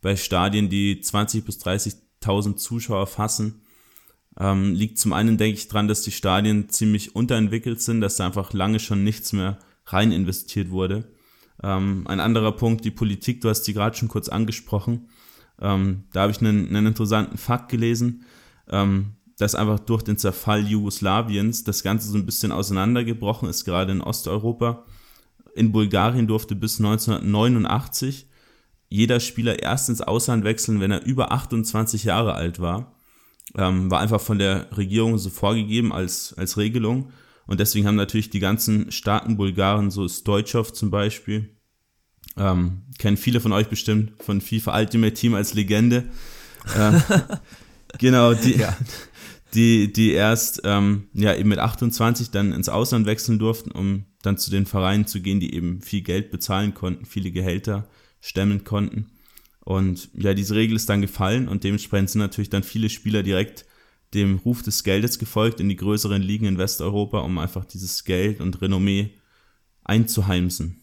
Bei Stadien, die 20.000 bis 30.000 Zuschauer fassen, ähm, liegt zum einen, denke ich, dran, dass die Stadien ziemlich unterentwickelt sind, dass da einfach lange schon nichts mehr rein investiert wurde. Ähm, ein anderer Punkt, die Politik, du hast die gerade schon kurz angesprochen. Ähm, da habe ich einen, einen interessanten Fakt gelesen ähm, dass einfach durch den Zerfall Jugoslawiens das Ganze so ein bisschen auseinandergebrochen ist, gerade in Osteuropa. In Bulgarien durfte bis 1989 jeder Spieler erst ins Ausland wechseln, wenn er über 28 Jahre alt war. Ähm, war einfach von der Regierung so vorgegeben als, als Regelung. Und deswegen haben natürlich die ganzen starken Bulgaren, so Stoichov zum Beispiel, ähm, kennen viele von euch bestimmt von FIFA Ultimate Team als Legende. Ähm, Genau, die, ja. die, die erst ähm, ja eben mit 28 dann ins Ausland wechseln durften, um dann zu den Vereinen zu gehen, die eben viel Geld bezahlen konnten, viele Gehälter stemmen konnten. Und ja, diese Regel ist dann gefallen und dementsprechend sind natürlich dann viele Spieler direkt dem Ruf des Geldes gefolgt in die größeren Ligen in Westeuropa, um einfach dieses Geld und Renommee einzuheimsen.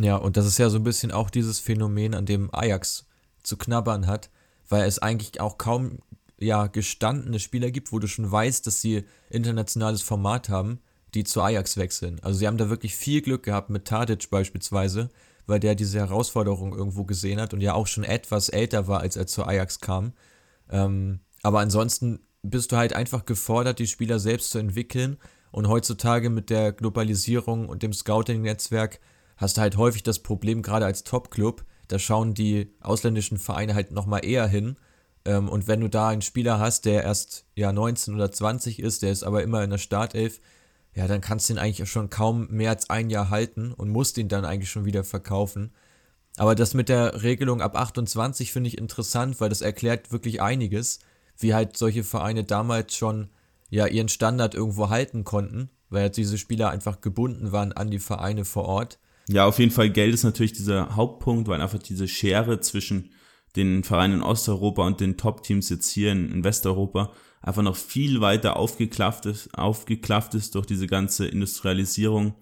Ja, und das ist ja so ein bisschen auch dieses Phänomen, an dem Ajax zu knabbern hat, weil es eigentlich auch kaum ja, gestandene Spieler gibt, wo du schon weißt, dass sie internationales Format haben, die zu Ajax wechseln. Also sie haben da wirklich viel Glück gehabt mit Tadic beispielsweise, weil der diese Herausforderung irgendwo gesehen hat und ja auch schon etwas älter war, als er zu Ajax kam. Ähm, aber ansonsten bist du halt einfach gefordert, die Spieler selbst zu entwickeln. Und heutzutage mit der Globalisierung und dem Scouting-Netzwerk hast du halt häufig das Problem, gerade als Top-Club, da schauen die ausländischen Vereine halt nochmal eher hin, Ähm, und wenn du da einen Spieler hast, der erst ja 19 oder 20 ist, der ist aber immer in der Startelf, ja, dann kannst du ihn eigentlich schon kaum mehr als ein Jahr halten und musst ihn dann eigentlich schon wieder verkaufen. Aber das mit der Regelung ab 28 finde ich interessant, weil das erklärt wirklich einiges, wie halt solche Vereine damals schon ja ihren Standard irgendwo halten konnten, weil halt diese Spieler einfach gebunden waren an die Vereine vor Ort. Ja, auf jeden Fall Geld ist natürlich dieser Hauptpunkt, weil einfach diese Schere zwischen den Vereinen in Osteuropa und den Top-Teams jetzt hier in, Westeuropa einfach noch viel weiter aufgeklafft ist, aufgeklafft ist durch diese ganze Industrialisierung.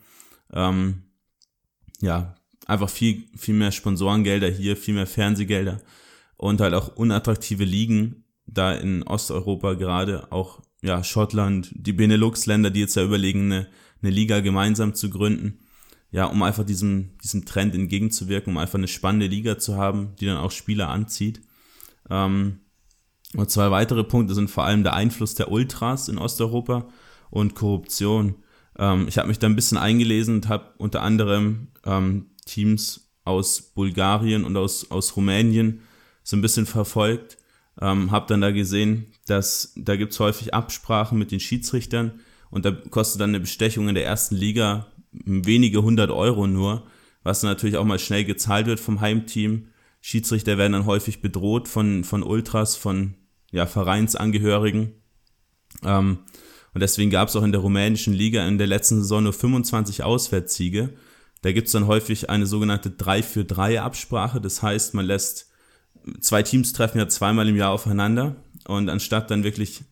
Ähm, ja, einfach viel, viel mehr Sponsorengelder hier, viel mehr Fernsehgelder und halt auch unattraktive Ligen da in Osteuropa gerade, auch ja, Schottland, die Benelux-Länder, die jetzt ja überlegen, eine, eine Liga gemeinsam zu gründen. Ja, um einfach diesem, diesem Trend entgegenzuwirken, um einfach eine spannende Liga zu haben, die dann auch Spieler anzieht. Ähm, und zwei weitere Punkte sind vor allem der Einfluss der Ultras in Osteuropa und Korruption. Ähm, ich habe mich da ein bisschen eingelesen und habe unter anderem ähm, Teams aus Bulgarien und aus, aus Rumänien so ein bisschen verfolgt. Ähm, habe dann da gesehen, dass da gibt es häufig Absprachen mit den Schiedsrichtern und da kostet dann eine Bestechung in der ersten Liga wenige hundert Euro nur, was natürlich auch mal schnell gezahlt wird vom Heimteam. Schiedsrichter werden dann häufig bedroht von, von Ultras, von ja, Vereinsangehörigen. Ähm, und deswegen gab es auch in der rumänischen Liga in der letzten Saison nur 25 Auswärtssiege. Da gibt es dann häufig eine sogenannte 3 für 3 Absprache. Das heißt, man lässt zwei Teams treffen ja zweimal im Jahr aufeinander und anstatt dann wirklich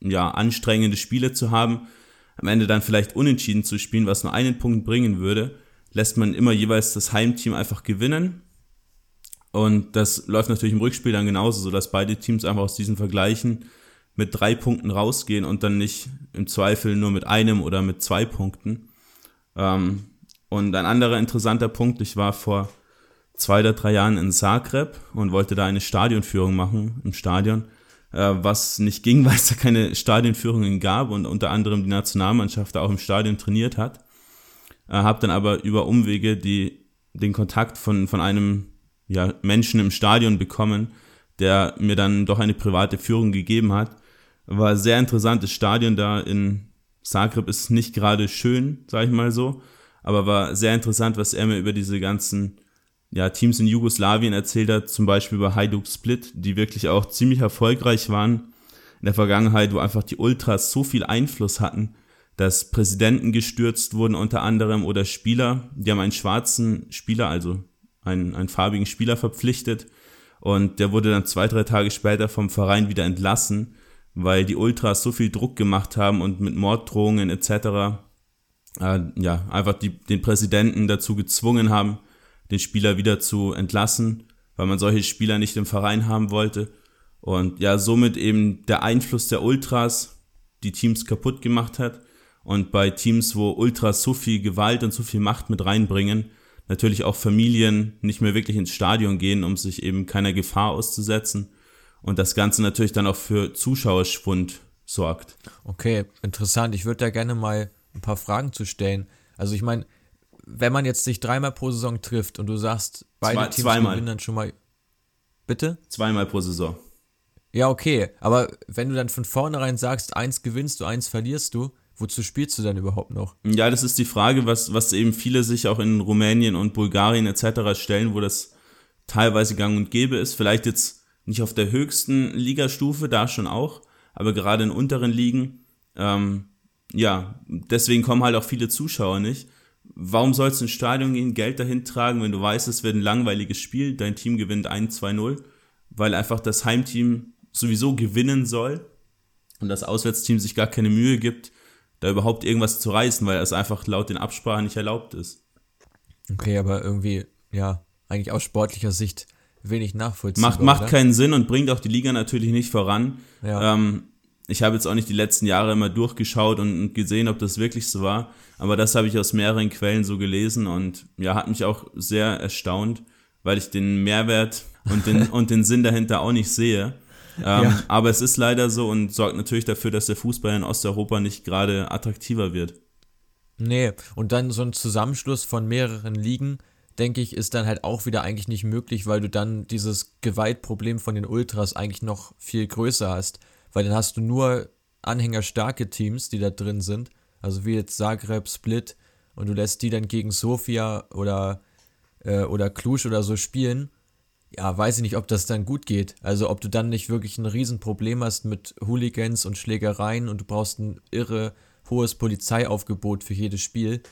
ja, anstrengende Spiele zu haben, am Ende dann vielleicht unentschieden zu spielen, was nur einen Punkt bringen würde, lässt man immer jeweils das Heimteam einfach gewinnen und das läuft natürlich im Rückspiel dann genauso, so dass beide Teams einfach aus diesen Vergleichen mit drei Punkten rausgehen und dann nicht im Zweifel nur mit einem oder mit zwei Punkten. Ähm, und ein anderer interessanter Punkt, ich war vor zwei oder drei Jahren in Zagreb und wollte da eine Stadionführung machen im Stadion, was nicht ging, weil es da keine Stadionführungen gab und unter anderem die Nationalmannschaft da auch im Stadion trainiert hat. Äh, habe dann aber über Umwege die, den Kontakt von, von einem ja, Menschen im Stadion bekommen, der mir dann doch eine private Führung gegeben hat. War sehr interessantes Stadion da in Zagreb ist nicht gerade schön, sag ich mal so, aber war sehr interessant, was er mir über diese ganzen ja, Teams in Jugoslawien erzählt hat, zum Beispiel über Hajduk Split, die wirklich auch ziemlich erfolgreich waren in der Vergangenheit, wo einfach die Ultras so viel Einfluss hatten, dass Präsidenten gestürzt wurden unter anderem oder Spieler, die haben einen schwarzen Spieler, also einen, einen farbigen Spieler verpflichtet und der wurde dann zwei, drei Tage später vom Verein wieder entlassen, weil die Ultras so viel Druck gemacht haben und mit Morddrohungen etc. Äh, ja, einfach die, den Präsidenten dazu gezwungen haben, den Spieler wieder zu entlassen, weil man solche Spieler nicht im Verein haben wollte. Und ja, somit eben der Einfluss der Ultras die Teams kaputt gemacht hat. Und bei Teams, wo Ultras so viel Gewalt und so viel Macht mit reinbringen, natürlich auch Familien nicht mehr wirklich ins Stadion gehen, um sich eben keiner Gefahr auszusetzen. Und das Ganze natürlich dann auch für Zuschauerschwund sorgt. Okay, interessant. Ich würde da gerne mal ein paar Fragen zu stellen. Also ich meine, wenn man jetzt sich dreimal pro Saison trifft und du sagst, beide Zwei, Teams zweimal. gewinnen dann schon mal. Bitte? Zweimal pro Saison. Ja, okay. Aber wenn du dann von vornherein sagst, eins gewinnst du, eins verlierst du, wozu spielst du dann überhaupt noch? Ja, das ist die Frage, was, was eben viele sich auch in Rumänien und Bulgarien etc. stellen, wo das teilweise gang und gäbe ist. Vielleicht jetzt nicht auf der höchsten Ligastufe, da schon auch, aber gerade in unteren Ligen. Ähm, ja, deswegen kommen halt auch viele Zuschauer nicht. Warum sollst du ins Stadion gehen, Geld dahin tragen, wenn du weißt, es wird ein langweiliges Spiel, dein Team gewinnt 1-2-0, weil einfach das Heimteam sowieso gewinnen soll und das Auswärtsteam sich gar keine Mühe gibt, da überhaupt irgendwas zu reißen, weil es einfach laut den Absprachen nicht erlaubt ist. Okay, aber irgendwie, ja, eigentlich aus sportlicher Sicht wenig nachvollziehbar. Macht, macht keinen Sinn und bringt auch die Liga natürlich nicht voran. Ja. Ähm, ich habe jetzt auch nicht die letzten Jahre immer durchgeschaut und gesehen, ob das wirklich so war, aber das habe ich aus mehreren Quellen so gelesen und ja, hat mich auch sehr erstaunt, weil ich den Mehrwert und den, und den Sinn dahinter auch nicht sehe. Ähm, ja. Aber es ist leider so und sorgt natürlich dafür, dass der Fußball in Osteuropa nicht gerade attraktiver wird. Nee, und dann so ein Zusammenschluss von mehreren Ligen, denke ich, ist dann halt auch wieder eigentlich nicht möglich, weil du dann dieses Gewaltproblem von den Ultras eigentlich noch viel größer hast. Weil dann hast du nur anhängerstarke Teams, die da drin sind, also wie jetzt Zagreb, Split, und du lässt die dann gegen Sofia oder, äh, oder Cluj oder so spielen. Ja, weiß ich nicht, ob das dann gut geht. Also ob du dann nicht wirklich ein Riesenproblem hast mit Hooligans und Schlägereien und du brauchst ein irre hohes Polizeiaufgebot für jedes Spiel.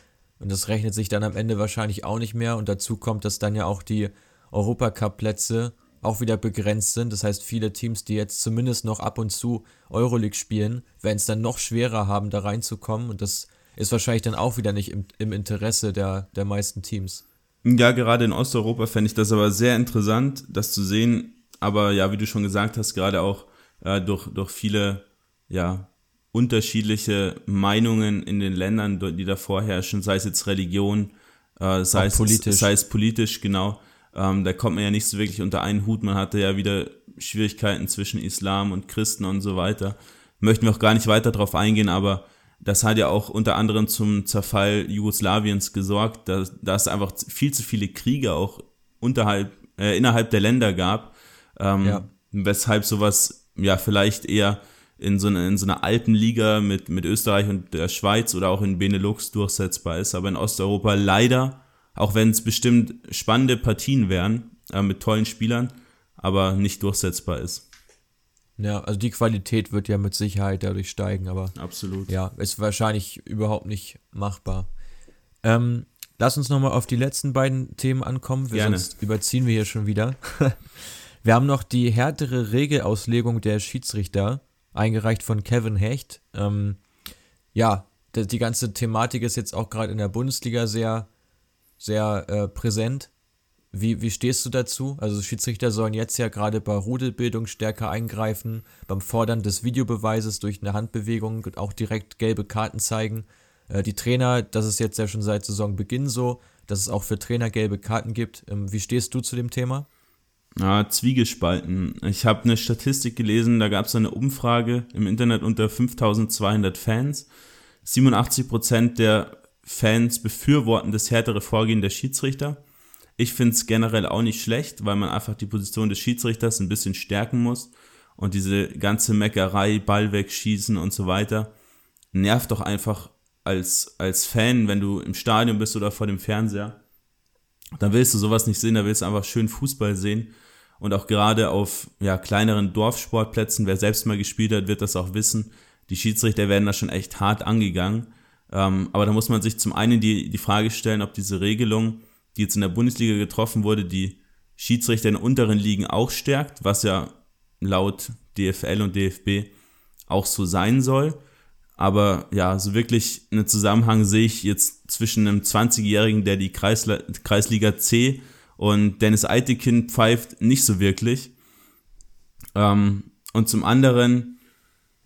Und das rechnet sich dann am Ende wahrscheinlich auch nicht mehr. Und dazu kommt, dass dann ja auch die Europacup-Plätze auch wieder begrenzt sind. Das heißt, viele Teams, die jetzt zumindest noch ab und zu Euroleague spielen, werden es dann noch schwerer haben, da reinzukommen. Und das ist wahrscheinlich dann auch wieder nicht im, im Interesse der, der meisten Teams. Ja, gerade in Osteuropa fände ich das aber sehr interessant, das zu sehen. Aber ja, wie du schon gesagt hast, gerade auch äh, durch, durch viele ja, unterschiedliche Meinungen in den Ländern, die da vorherrschen, sei es jetzt Religion, äh, sei, es, sei es politisch, genau. Ähm, da kommt man ja nicht so wirklich unter einen Hut. Man hatte ja wieder Schwierigkeiten zwischen Islam und Christen und so weiter. Möchten wir auch gar nicht weiter drauf eingehen, aber das hat ja auch unter anderem zum Zerfall Jugoslawiens gesorgt, da, da es einfach viel zu viele Kriege auch unterhalb, äh, innerhalb der Länder gab, ähm, ja. weshalb sowas ja vielleicht eher in so, eine, in so einer Alpenliga mit, mit Österreich und der Schweiz oder auch in Benelux durchsetzbar ist. Aber in Osteuropa leider, auch wenn es bestimmt spannende Partien wären äh, mit tollen Spielern, aber nicht durchsetzbar ist. Ja, also die Qualität wird ja mit Sicherheit dadurch steigen, aber absolut. Ja, ist wahrscheinlich überhaupt nicht machbar. Ähm, lass uns nochmal auf die letzten beiden Themen ankommen, wir Gerne. sonst überziehen wir hier schon wieder. wir haben noch die härtere Regelauslegung der Schiedsrichter eingereicht von Kevin Hecht. Ähm, ja, die, die, ganze Thematik ist jetzt auch gerade in der Bundesliga sehr, sehr äh, präsent. Wie, wie stehst du dazu? Also Schiedsrichter sollen jetzt ja gerade bei Rudelbildung stärker eingreifen, beim Fordern des Videobeweises durch eine Handbewegung auch direkt gelbe Karten zeigen. Äh, die Trainer, das ist jetzt ja schon seit Saisonbeginn so, dass es auch für Trainer gelbe Karten gibt. Ähm, wie stehst du zu dem Thema? Ja, Zwiegespalten. Ich habe eine Statistik gelesen, da gab es eine Umfrage im Internet unter 5200 Fans. 87% der Fans befürworten das härtere Vorgehen der Schiedsrichter. Ich finde es generell auch nicht schlecht, weil man einfach die Position des Schiedsrichters ein bisschen stärken muss. Und diese ganze Meckerei, Ball wegschießen und so weiter, nervt doch einfach als, als Fan, wenn du im Stadion bist oder vor dem Fernseher. Dann willst du sowas nicht sehen, da willst du einfach schön Fußball sehen. Und auch gerade auf ja, kleineren Dorfsportplätzen, wer selbst mal gespielt hat, wird das auch wissen. Die Schiedsrichter werden da schon echt hart angegangen. Ähm, aber da muss man sich zum einen die, die Frage stellen, ob diese Regelung, die jetzt in der Bundesliga getroffen wurde, die Schiedsrichter in unteren Ligen auch stärkt, was ja laut DFL und DFB auch so sein soll. Aber ja, so wirklich einen Zusammenhang sehe ich jetzt zwischen einem 20-Jährigen, der die Kreisla Kreisliga C und Dennis Eitekin pfeift nicht so wirklich. Ähm, und zum anderen,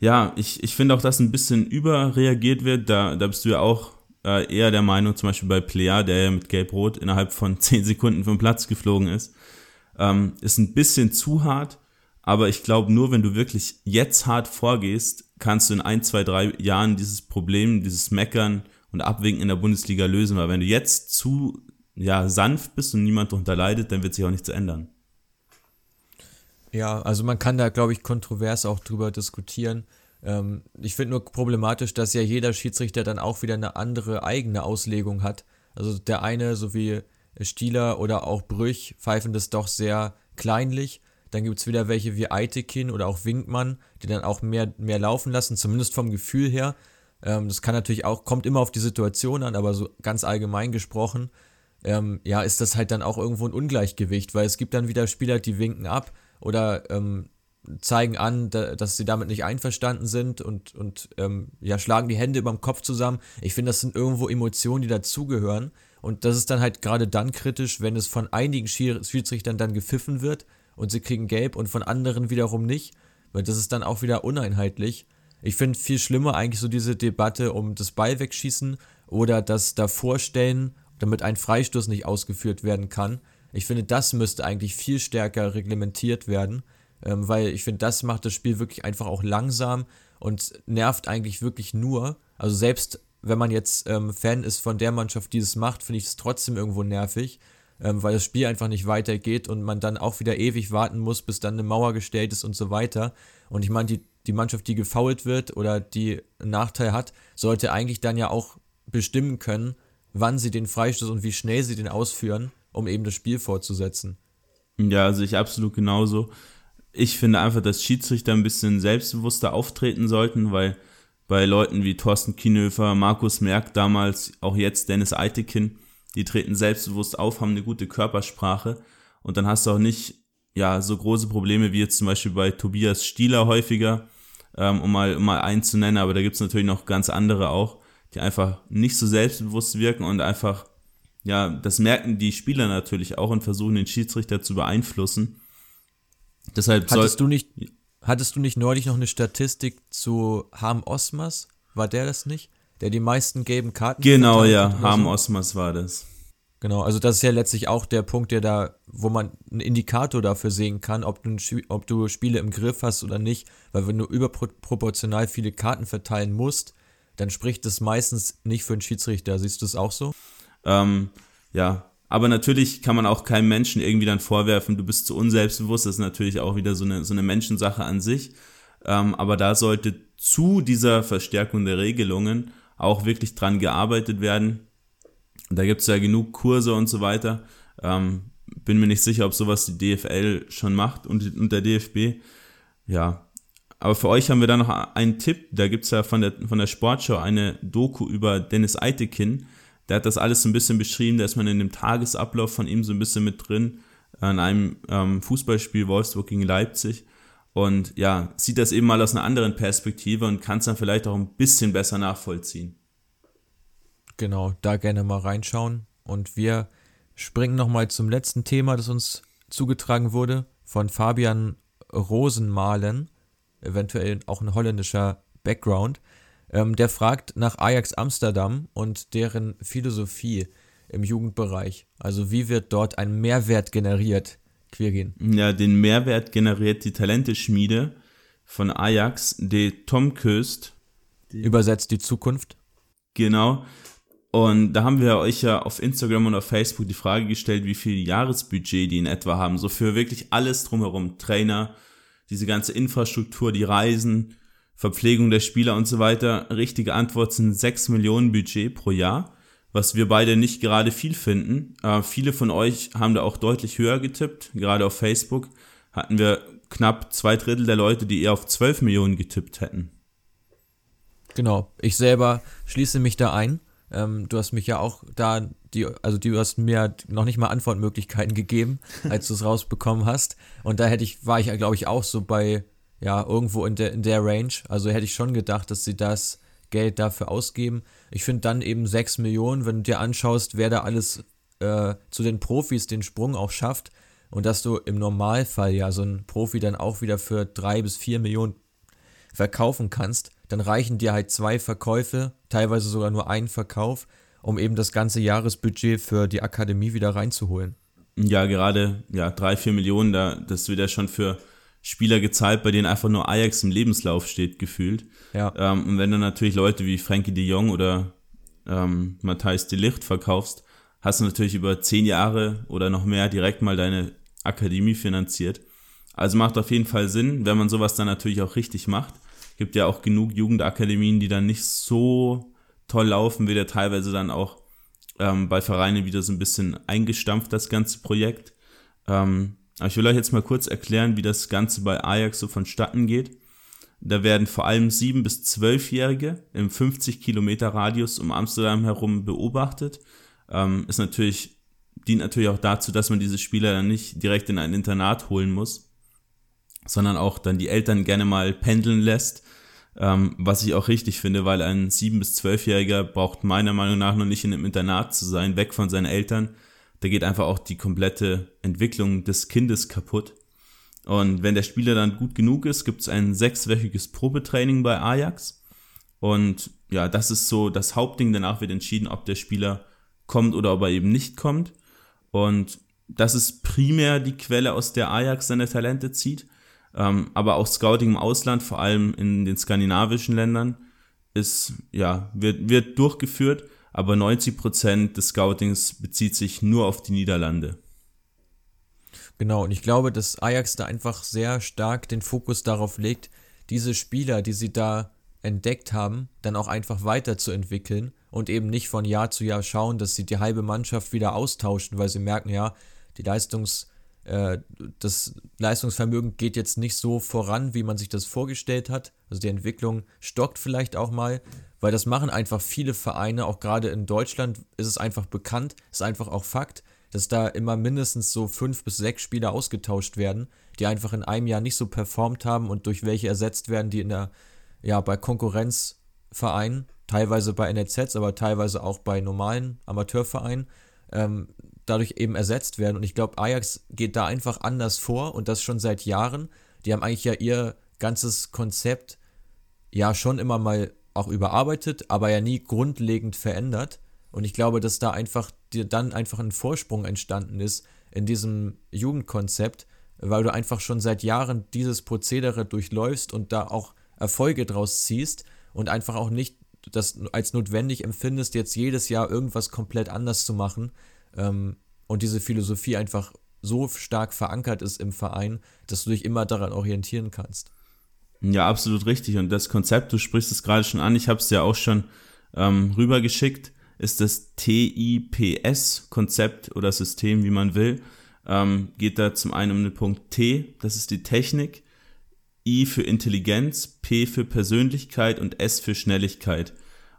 ja, ich, ich finde auch, dass ein bisschen überreagiert wird. Da, da bist du ja auch äh, eher der Meinung, zum Beispiel bei Plea, der ja mit Gelb-Rot innerhalb von 10 Sekunden vom Platz geflogen ist, ähm, ist ein bisschen zu hart. Aber ich glaube, nur wenn du wirklich jetzt hart vorgehst, kannst du in ein, zwei, drei Jahren dieses Problem, dieses Meckern und Abwinken in der Bundesliga lösen. Weil wenn du jetzt zu ja, sanft bist und niemand darunter leidet, dann wird sich auch nichts ändern. Ja, also man kann da, glaube ich, kontrovers auch drüber diskutieren. Ähm, ich finde nur problematisch, dass ja jeder Schiedsrichter dann auch wieder eine andere eigene Auslegung hat. Also der eine, so wie Stieler oder auch Brüch, pfeifen das doch sehr kleinlich. Dann gibt es wieder welche wie Eitekin oder auch Winkmann, die dann auch mehr, mehr laufen lassen, zumindest vom Gefühl her. Ähm, das kann natürlich auch, kommt immer auf die Situation an, aber so ganz allgemein gesprochen ähm, ja, ist das halt dann auch irgendwo ein Ungleichgewicht, weil es gibt dann wieder Spieler, die winken ab oder ähm, zeigen an, da, dass sie damit nicht einverstanden sind und, und ähm, ja, schlagen die Hände über dem Kopf zusammen. Ich finde, das sind irgendwo Emotionen, die dazugehören. Und das ist dann halt gerade dann kritisch, wenn es von einigen Schiedsrichtern dann gepfiffen wird und sie kriegen gelb und von anderen wiederum nicht, weil das ist dann auch wieder uneinheitlich. Ich finde viel schlimmer eigentlich so diese Debatte um das Ball wegschießen oder das Davorstellen damit ein Freistoß nicht ausgeführt werden kann. Ich finde, das müsste eigentlich viel stärker reglementiert werden, ähm, weil ich finde, das macht das Spiel wirklich einfach auch langsam und nervt eigentlich wirklich nur. Also selbst wenn man jetzt ähm, Fan ist von der Mannschaft, die es macht, finde ich es trotzdem irgendwo nervig, ähm, weil das Spiel einfach nicht weitergeht und man dann auch wieder ewig warten muss, bis dann eine Mauer gestellt ist und so weiter. Und ich meine, die, die Mannschaft, die gefoult wird oder die einen Nachteil hat, sollte eigentlich dann ja auch bestimmen können, wann sie den Freistoß und wie schnell sie den ausführen, um eben das Spiel fortzusetzen. Ja, also ich absolut genauso. Ich finde einfach, dass Schiedsrichter ein bisschen selbstbewusster auftreten sollten, weil bei Leuten wie Thorsten Kienhöfer, Markus Merck damals, auch jetzt Dennis Eitekin, die treten selbstbewusst auf, haben eine gute Körpersprache und dann hast du auch nicht ja so große Probleme wie jetzt zum Beispiel bei Tobias Stieler häufiger, ähm, um mal um mal einen zu nennen, aber da gibt's natürlich noch ganz andere auch, die einfach nicht so selbstbewusst wirken und einfach ja das merken die Spieler natürlich auch und versuchen den Schiedsrichter zu beeinflussen. Deshalb hattest du nicht hattest du nicht neulich noch eine Statistik zu Harm Osmas? War der das nicht? Der die meisten gelben Karten Genau, ja, Harm so? Osmas war das. Genau, also das ist ja letztlich auch der Punkt, der da, wo man einen Indikator dafür sehen kann, ob du, ob du Spiele im Griff hast oder nicht. Weil wenn du überproportional viele Karten verteilen musst, dann spricht das meistens nicht für einen Schiedsrichter. Siehst du es auch so? Ähm, ja, aber natürlich kann man auch keinem Menschen irgendwie dann vorwerfen, du bist zu unselbstbewusst. Das ist natürlich auch wieder so eine, so eine Menschensache an sich. Ähm, aber da sollte zu dieser Verstärkung der Regelungen auch wirklich dran gearbeitet werden. Da gibt es ja genug Kurse und so weiter. Ähm, bin mir nicht sicher, ob sowas die DFL schon macht und, und der DFB. Ja, aber für euch haben wir da noch einen Tipp. Da gibt es ja von der, von der Sportschau eine Doku über Dennis Eitekin der hat das alles so ein bisschen beschrieben, da ist man in dem Tagesablauf von ihm so ein bisschen mit drin, an einem ähm, Fußballspiel Wolfsburg gegen Leipzig. Und ja, sieht das eben mal aus einer anderen Perspektive und kann es dann vielleicht auch ein bisschen besser nachvollziehen. Genau, da gerne mal reinschauen. Und wir springen nochmal zum letzten Thema, das uns zugetragen wurde, von Fabian Rosenmalen, eventuell auch ein holländischer Background. Ähm, der fragt nach Ajax Amsterdam und deren Philosophie im Jugendbereich. Also wie wird dort ein Mehrwert generiert? Quirgin. Ja, den Mehrwert generiert die Talenteschmiede von Ajax, die Tom Köst. Übersetzt die Zukunft. Genau. Und da haben wir euch ja auf Instagram und auf Facebook die Frage gestellt, wie viel Jahresbudget die in etwa haben. So für wirklich alles drumherum. Trainer, diese ganze Infrastruktur, die Reisen, Verpflegung der Spieler und so weiter. Richtige Antwort sind 6 Millionen Budget pro Jahr, was wir beide nicht gerade viel finden. Äh, viele von euch haben da auch deutlich höher getippt. Gerade auf Facebook hatten wir knapp zwei Drittel der Leute, die eher auf 12 Millionen getippt hätten. Genau, ich selber schließe mich da ein. Ähm, du hast mich ja auch da, die, also du hast mir noch nicht mal Antwortmöglichkeiten gegeben, als du es rausbekommen hast. Und da hätte ich, war ich, glaube ich, auch so bei ja, irgendwo in der, in der Range. Also hätte ich schon gedacht, dass sie das Geld dafür ausgeben. Ich finde dann eben 6 Millionen, wenn du dir anschaust, wer da alles äh, zu den Profis den Sprung auch schafft und dass du im Normalfall ja so einen Profi dann auch wieder für 3 bis 4 Millionen verkaufen kannst, dann reichen dir halt zwei Verkäufe, teilweise sogar nur ein Verkauf, um eben das ganze Jahresbudget für die Akademie wieder reinzuholen. Ja, gerade ja, 3, 4 Millionen, da, das wird ja schon für Spieler gezahlt, bei denen einfach nur Ajax im Lebenslauf steht, gefühlt. Ja. Ähm, und wenn du natürlich Leute wie Frankie de Jong oder ähm, Matthijs de Licht verkaufst, hast du natürlich über zehn Jahre oder noch mehr direkt mal deine Akademie finanziert. Also macht auf jeden Fall Sinn, wenn man sowas dann natürlich auch richtig macht. Gibt ja auch genug Jugendakademien, die dann nicht so toll laufen, wird ja teilweise dann auch ähm, bei Vereinen wieder so ein bisschen eingestampft, das ganze Projekt. Ähm, aber ich will euch jetzt mal kurz erklären, wie das Ganze bei Ajax so vonstatten geht. Da werden vor allem 7- bis 12-Jährige im 50 Kilometer Radius um Amsterdam herum beobachtet. Ähm, ist natürlich, dient natürlich auch dazu, dass man diese Spieler dann nicht direkt in ein Internat holen muss, sondern auch dann die Eltern gerne mal pendeln lässt. Ähm, was ich auch richtig finde, weil ein 7- bis 12-Jähriger braucht meiner Meinung nach noch nicht in einem Internat zu sein, weg von seinen Eltern, da geht einfach auch die komplette Entwicklung des Kindes kaputt. Und wenn der Spieler dann gut genug ist, gibt es ein sechswöchiges Probetraining bei Ajax. Und ja, das ist so das Hauptding. Danach wird entschieden, ob der Spieler kommt oder ob er eben nicht kommt. Und das ist primär die Quelle, aus der Ajax seine Talente zieht. Ähm, aber auch Scouting im Ausland, vor allem in den skandinavischen Ländern, ist, ja, wird, wird durchgeführt. Aber 90% des Scoutings bezieht sich nur auf die Niederlande. Genau, und ich glaube, dass Ajax da einfach sehr stark den Fokus darauf legt, diese Spieler, die sie da entdeckt haben, dann auch einfach weiterzuentwickeln und eben nicht von Jahr zu Jahr schauen, dass sie die halbe Mannschaft wieder austauschen, weil sie merken, ja, die Leistungs, äh, das Leistungsvermögen geht jetzt nicht so voran, wie man sich das vorgestellt hat. Also die Entwicklung stockt vielleicht auch mal, weil das machen einfach viele Vereine, auch gerade in Deutschland ist es einfach bekannt, ist einfach auch Fakt, dass da immer mindestens so fünf bis sechs Spieler ausgetauscht werden, die einfach in einem Jahr nicht so performt haben und durch welche ersetzt werden, die in der, ja, bei Konkurrenzvereinen, teilweise bei NLZs, aber teilweise auch bei normalen Amateurvereinen, ähm, dadurch eben ersetzt werden. Und ich glaube, Ajax geht da einfach anders vor und das schon seit Jahren. Die haben eigentlich ja ihr ganzes Konzept ja schon immer mal auch überarbeitet, aber ja nie grundlegend verändert. Und ich glaube, dass da einfach dir dann einfach ein Vorsprung entstanden ist in diesem Jugendkonzept, weil du einfach schon seit Jahren dieses Prozedere durchläufst und da auch Erfolge draus ziehst und einfach auch nicht das als notwendig empfindest, jetzt jedes Jahr irgendwas komplett anders zu machen ähm, und diese Philosophie einfach so stark verankert ist im Verein, dass du dich immer daran orientieren kannst. Ja, absolut richtig. Und das Konzept, du sprichst es gerade schon an, ich habe es dir auch schon ähm, rübergeschickt, ist das TIPS-Konzept oder System, wie man will. Ähm, geht da zum einen um den Punkt T, das ist die Technik, I für Intelligenz, P für Persönlichkeit und S für Schnelligkeit.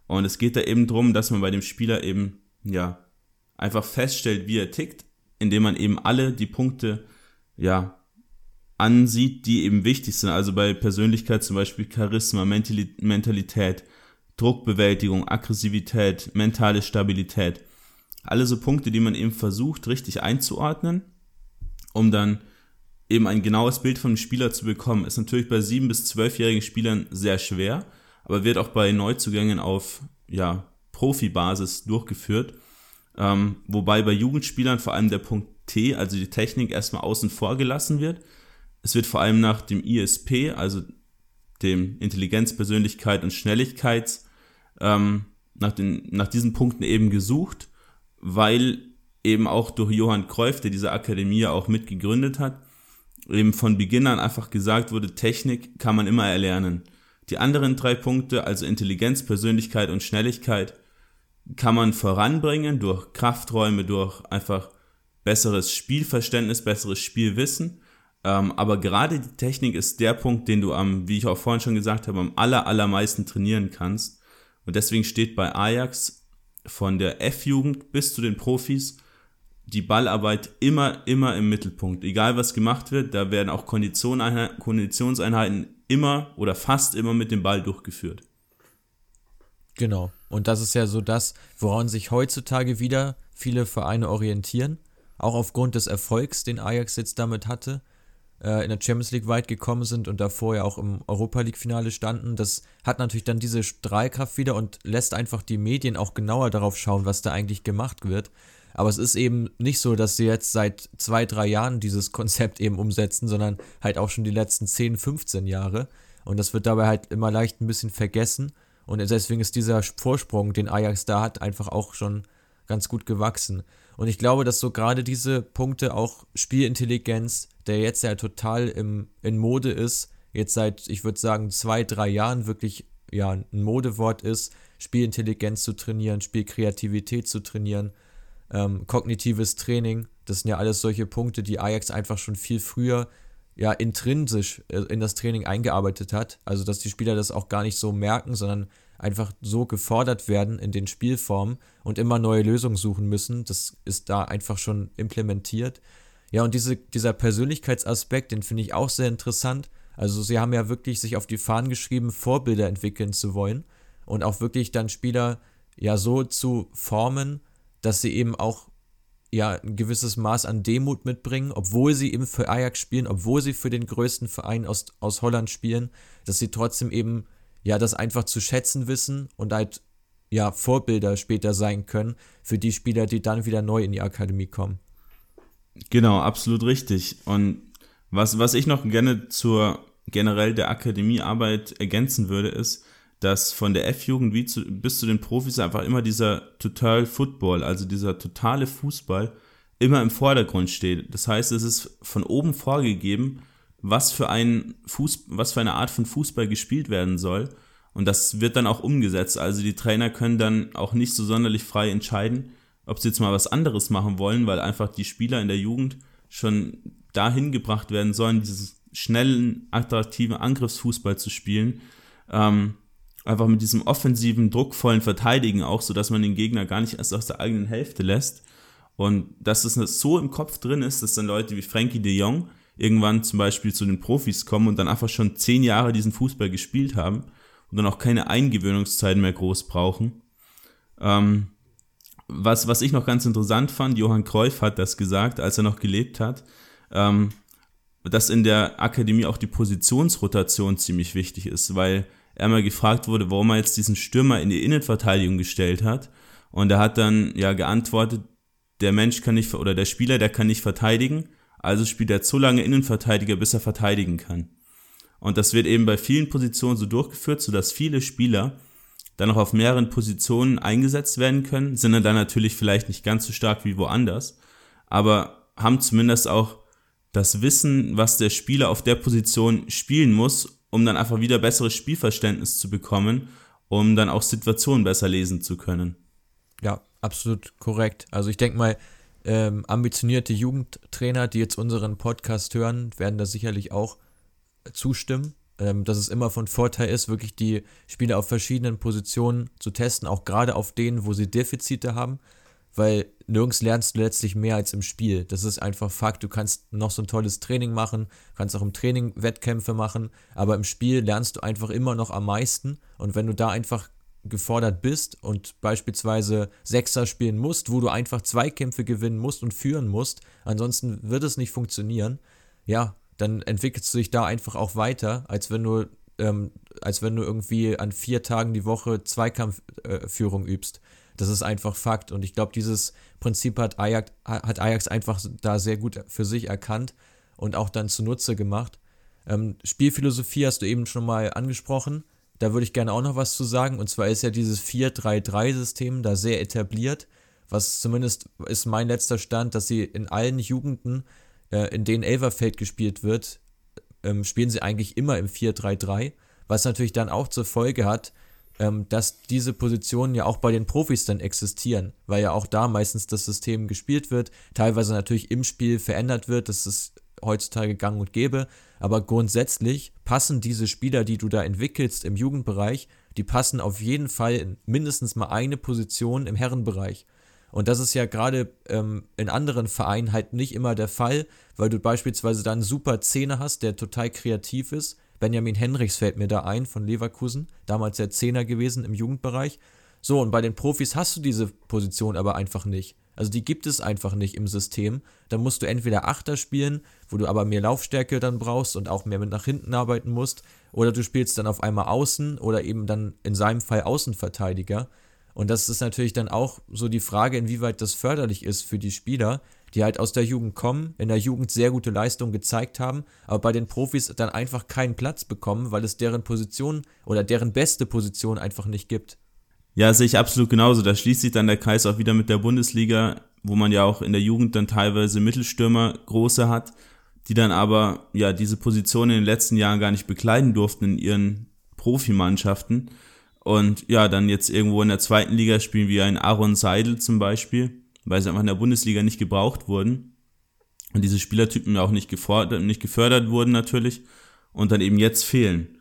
Und es geht da eben darum, dass man bei dem Spieler eben, ja, einfach feststellt, wie er tickt, indem man eben alle die Punkte, ja, ansieht, die eben wichtig sind. Also bei Persönlichkeit zum Beispiel Charisma, Mentalität, Druckbewältigung, Aggressivität, mentale Stabilität. Alle so Punkte, die man eben versucht richtig einzuordnen, um dann eben ein genaues Bild vom Spieler zu bekommen, ist natürlich bei sieben bis zwölfjährigen Spielern sehr schwer, aber wird auch bei Neuzugängen auf ja, Profibasis durchgeführt. Ähm, wobei bei Jugendspielern vor allem der Punkt T, also die Technik, erstmal außen vor gelassen wird. Es wird vor allem nach dem ISP, also dem Intelligenz, Persönlichkeit und Schnelligkeits ähm, nach, den, nach diesen Punkten eben gesucht, weil eben auch durch Johann Kreuf, der diese Akademie auch mitgegründet hat, eben von Beginn an einfach gesagt wurde, Technik kann man immer erlernen. Die anderen drei Punkte, also Intelligenz, Persönlichkeit und Schnelligkeit, kann man voranbringen durch Krafträume, durch einfach besseres Spielverständnis, besseres Spielwissen. Ähm, aber gerade die Technik ist der Punkt, den du am, wie ich auch vorhin schon gesagt habe, am aller, allermeisten trainieren kannst. Und deswegen steht bei Ajax von der F-Jugend bis zu den Profis die Ballarbeit immer, immer im Mittelpunkt. Egal was gemacht wird, da werden auch Konditionseinheiten immer oder fast immer mit dem Ball durchgeführt. Genau. Und das ist ja so das, woran sich heutzutage wieder viele Vereine orientieren. Auch aufgrund des Erfolgs, den Ajax jetzt damit hatte äh, in der Champions League weit gekommen sind und davor ja auch im Europa League-Finale standen. Das hat natürlich dann diese Strahlkraft wieder und lässt einfach die Medien auch genauer darauf schauen, was da eigentlich gemacht wird. Aber es ist eben nicht so, dass sie jetzt seit zwei, drei Jahren dieses Konzept eben umsetzen, sondern halt auch schon die letzten 10, 15 Jahre. Und das wird dabei halt immer leicht ein bisschen vergessen. Und deswegen ist dieser Vorsprung, den Ajax da hat, einfach auch schon ganz gut gewachsen. Und ich glaube, dass so gerade diese Punkte auch Spielintelligenz, der jetzt ja total im, in Mode ist, jetzt seit, ich würde sagen, zwei, drei Jahren wirklich ja, ein Modewort ist, Spielintelligenz zu trainieren, Spielkreativität zu trainieren, ähm, kognitives Training, das sind ja alles solche Punkte, die Ajax einfach schon viel früher ja intrinsisch äh, in das Training eingearbeitet hat. Also dass die Spieler das auch gar nicht so merken, sondern einfach so gefordert werden in den Spielformen und immer neue Lösungen suchen müssen. Das ist da einfach schon implementiert. Ja, und diese, dieser Persönlichkeitsaspekt, den finde ich auch sehr interessant. Also sie haben ja wirklich sich auf die Fahnen geschrieben, Vorbilder entwickeln zu wollen und auch wirklich dann Spieler ja so zu formen, dass sie eben auch ja ein gewisses Maß an Demut mitbringen, obwohl sie eben für Ajax spielen, obwohl sie für den größten Verein aus, aus Holland spielen, dass sie trotzdem eben ja, das einfach zu schätzen wissen und halt ja Vorbilder später sein können für die Spieler, die dann wieder neu in die Akademie kommen. Genau, absolut richtig. Und was, was ich noch gerne zur generell der Akademiearbeit ergänzen würde, ist, dass von der F-Jugend bis zu den Profis einfach immer dieser Total Football, also dieser totale Fußball, immer im Vordergrund steht. Das heißt, es ist von oben vorgegeben, was für ein Fuß, was für eine Art von Fußball gespielt werden soll. Und das wird dann auch umgesetzt. Also die Trainer können dann auch nicht so sonderlich frei entscheiden, ob sie jetzt mal was anderes machen wollen, weil einfach die Spieler in der Jugend schon dahin gebracht werden sollen, dieses schnellen, attraktiven Angriffsfußball zu spielen. Ähm, einfach mit diesem offensiven, druckvollen Verteidigen auch, so dass man den Gegner gar nicht erst aus der eigenen Hälfte lässt. Und dass es so im Kopf drin ist, dass dann Leute wie Frankie de Jong irgendwann zum Beispiel zu den Profis kommen und dann einfach schon zehn Jahre diesen Fußball gespielt haben und dann auch keine Eingewöhnungszeit mehr groß brauchen. Ähm, was, was ich noch ganz interessant fand, Johann Cruyff hat das gesagt, als er noch gelebt hat, ähm, dass in der Akademie auch die Positionsrotation ziemlich wichtig ist, weil er mal gefragt wurde, warum er jetzt diesen Stürmer in die Innenverteidigung gestellt hat. Und er hat dann ja geantwortet, der Mensch kann nicht, oder der Spieler, der kann nicht verteidigen, also spielt er so lange Innenverteidiger, bis er verteidigen kann. Und das wird eben bei vielen Positionen so durchgeführt, sodass viele Spieler dann auch auf mehreren Positionen eingesetzt werden können, sind dann natürlich vielleicht nicht ganz so stark wie woanders, aber haben zumindest auch das Wissen, was der Spieler auf der Position spielen muss, um dann einfach wieder besseres Spielverständnis zu bekommen, um dann auch Situationen besser lesen zu können. Ja, absolut korrekt. Also ich denke mal, ähm, ambitionierte Jugendtrainer, die jetzt unseren Podcast hören, werden da sicherlich auch zustimmen, ähm, dass es immer von Vorteil ist, wirklich die Spieler auf verschiedenen Positionen zu testen, auch gerade auf denen, wo sie Defizite haben, weil nirgends lernst du letztlich mehr als im Spiel. Das ist einfach Fakt. Du kannst noch so ein tolles Training machen, kannst auch im Training Wettkämpfe machen, aber im Spiel lernst du einfach immer noch am meisten und wenn du da einfach gefordert bist und beispielsweise Sechser spielen musst, wo du einfach Zweikämpfe gewinnen musst und führen musst, ansonsten wird es nicht funktionieren, ja, dann entwickelst du dich da einfach auch weiter, als wenn du, ähm, als wenn du irgendwie an vier Tagen die Woche Zweikampfführung äh, übst. Das ist einfach Fakt. Und ich glaube, dieses Prinzip hat Ajax, hat Ajax einfach da sehr gut für sich erkannt und auch dann zunutze gemacht. Ähm, Spielphilosophie hast du eben schon mal angesprochen. Da würde ich gerne auch noch was zu sagen. Und zwar ist ja dieses 4-3-3-System da sehr etabliert. Was zumindest ist mein letzter Stand, dass sie in allen Jugenden, äh, in denen Elverfeld gespielt wird, ähm, spielen sie eigentlich immer im 4-3-3. Was natürlich dann auch zur Folge hat, ähm, dass diese Positionen ja auch bei den Profis dann existieren, weil ja auch da meistens das System gespielt wird, teilweise natürlich im Spiel verändert wird. Das ist heutzutage gang und gäbe. Aber grundsätzlich passen diese Spieler, die du da entwickelst im Jugendbereich, die passen auf jeden Fall in mindestens mal eine Position im Herrenbereich. Und das ist ja gerade ähm, in anderen Vereinen halt nicht immer der Fall, weil du beispielsweise dann einen super Zehner hast, der total kreativ ist. Benjamin Henrichs fällt mir da ein von Leverkusen, damals der Zehner gewesen im Jugendbereich. So, und bei den Profis hast du diese Position aber einfach nicht. Also die gibt es einfach nicht im System. Da musst du entweder Achter spielen, wo du aber mehr Laufstärke dann brauchst und auch mehr mit nach hinten arbeiten musst, oder du spielst dann auf einmal Außen oder eben dann in seinem Fall Außenverteidiger. Und das ist natürlich dann auch so die Frage, inwieweit das förderlich ist für die Spieler, die halt aus der Jugend kommen, in der Jugend sehr gute Leistungen gezeigt haben, aber bei den Profis dann einfach keinen Platz bekommen, weil es deren Position oder deren beste Position einfach nicht gibt. Ja, sehe ich absolut genauso. Da schließt sich dann der Kreis auch wieder mit der Bundesliga, wo man ja auch in der Jugend dann teilweise Mittelstürmer große hat, die dann aber ja diese Position in den letzten Jahren gar nicht bekleiden durften in ihren Profimannschaften. Und ja, dann jetzt irgendwo in der zweiten Liga spielen wie ein Aaron Seidel zum Beispiel, weil sie einfach in der Bundesliga nicht gebraucht wurden. Und diese Spielertypen auch nicht gefordert, nicht gefördert wurden natürlich und dann eben jetzt fehlen.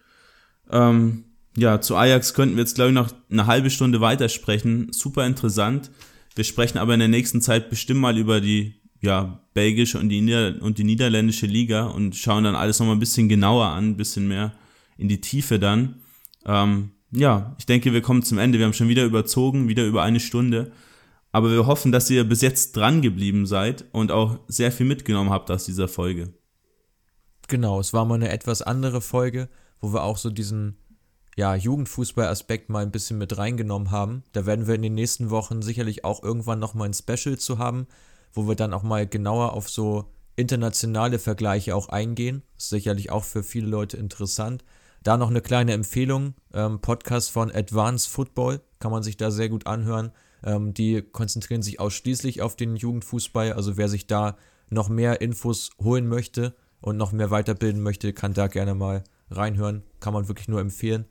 Ähm, ja, zu Ajax könnten wir jetzt, glaube ich, noch eine halbe Stunde weitersprechen. Super interessant. Wir sprechen aber in der nächsten Zeit bestimmt mal über die ja, belgische und die, Nieder und die niederländische Liga und schauen dann alles nochmal ein bisschen genauer an, ein bisschen mehr in die Tiefe dann. Ähm, ja, ich denke, wir kommen zum Ende. Wir haben schon wieder überzogen, wieder über eine Stunde. Aber wir hoffen, dass ihr bis jetzt dran geblieben seid und auch sehr viel mitgenommen habt aus dieser Folge. Genau, es war mal eine etwas andere Folge, wo wir auch so diesen ja, Jugendfußball-Aspekt mal ein bisschen mit reingenommen haben. Da werden wir in den nächsten Wochen sicherlich auch irgendwann nochmal ein Special zu haben, wo wir dann auch mal genauer auf so internationale Vergleiche auch eingehen. Ist sicherlich auch für viele Leute interessant. Da noch eine kleine Empfehlung, ähm, Podcast von Advanced Football, kann man sich da sehr gut anhören. Ähm, die konzentrieren sich ausschließlich auf den Jugendfußball, also wer sich da noch mehr Infos holen möchte und noch mehr weiterbilden möchte, kann da gerne mal reinhören, kann man wirklich nur empfehlen.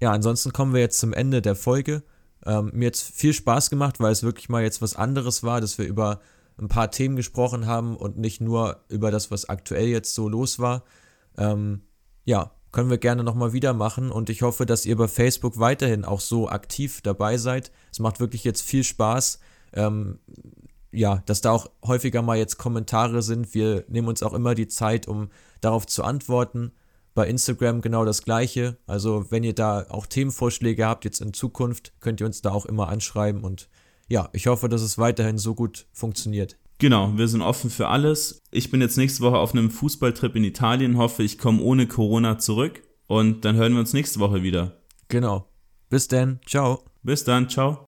Ja, ansonsten kommen wir jetzt zum Ende der Folge. Ähm, mir hat viel Spaß gemacht, weil es wirklich mal jetzt was anderes war, dass wir über ein paar Themen gesprochen haben und nicht nur über das, was aktuell jetzt so los war. Ähm, ja, können wir gerne nochmal wieder machen und ich hoffe, dass ihr bei Facebook weiterhin auch so aktiv dabei seid. Es macht wirklich jetzt viel Spaß. Ähm, ja, dass da auch häufiger mal jetzt Kommentare sind. Wir nehmen uns auch immer die Zeit, um darauf zu antworten. Bei Instagram genau das gleiche. Also wenn ihr da auch Themenvorschläge habt jetzt in Zukunft, könnt ihr uns da auch immer anschreiben und ja, ich hoffe, dass es weiterhin so gut funktioniert. Genau, wir sind offen für alles. Ich bin jetzt nächste Woche auf einem Fußballtrip in Italien, hoffe, ich komme ohne Corona zurück und dann hören wir uns nächste Woche wieder. Genau. Bis dann, ciao. Bis dann, ciao.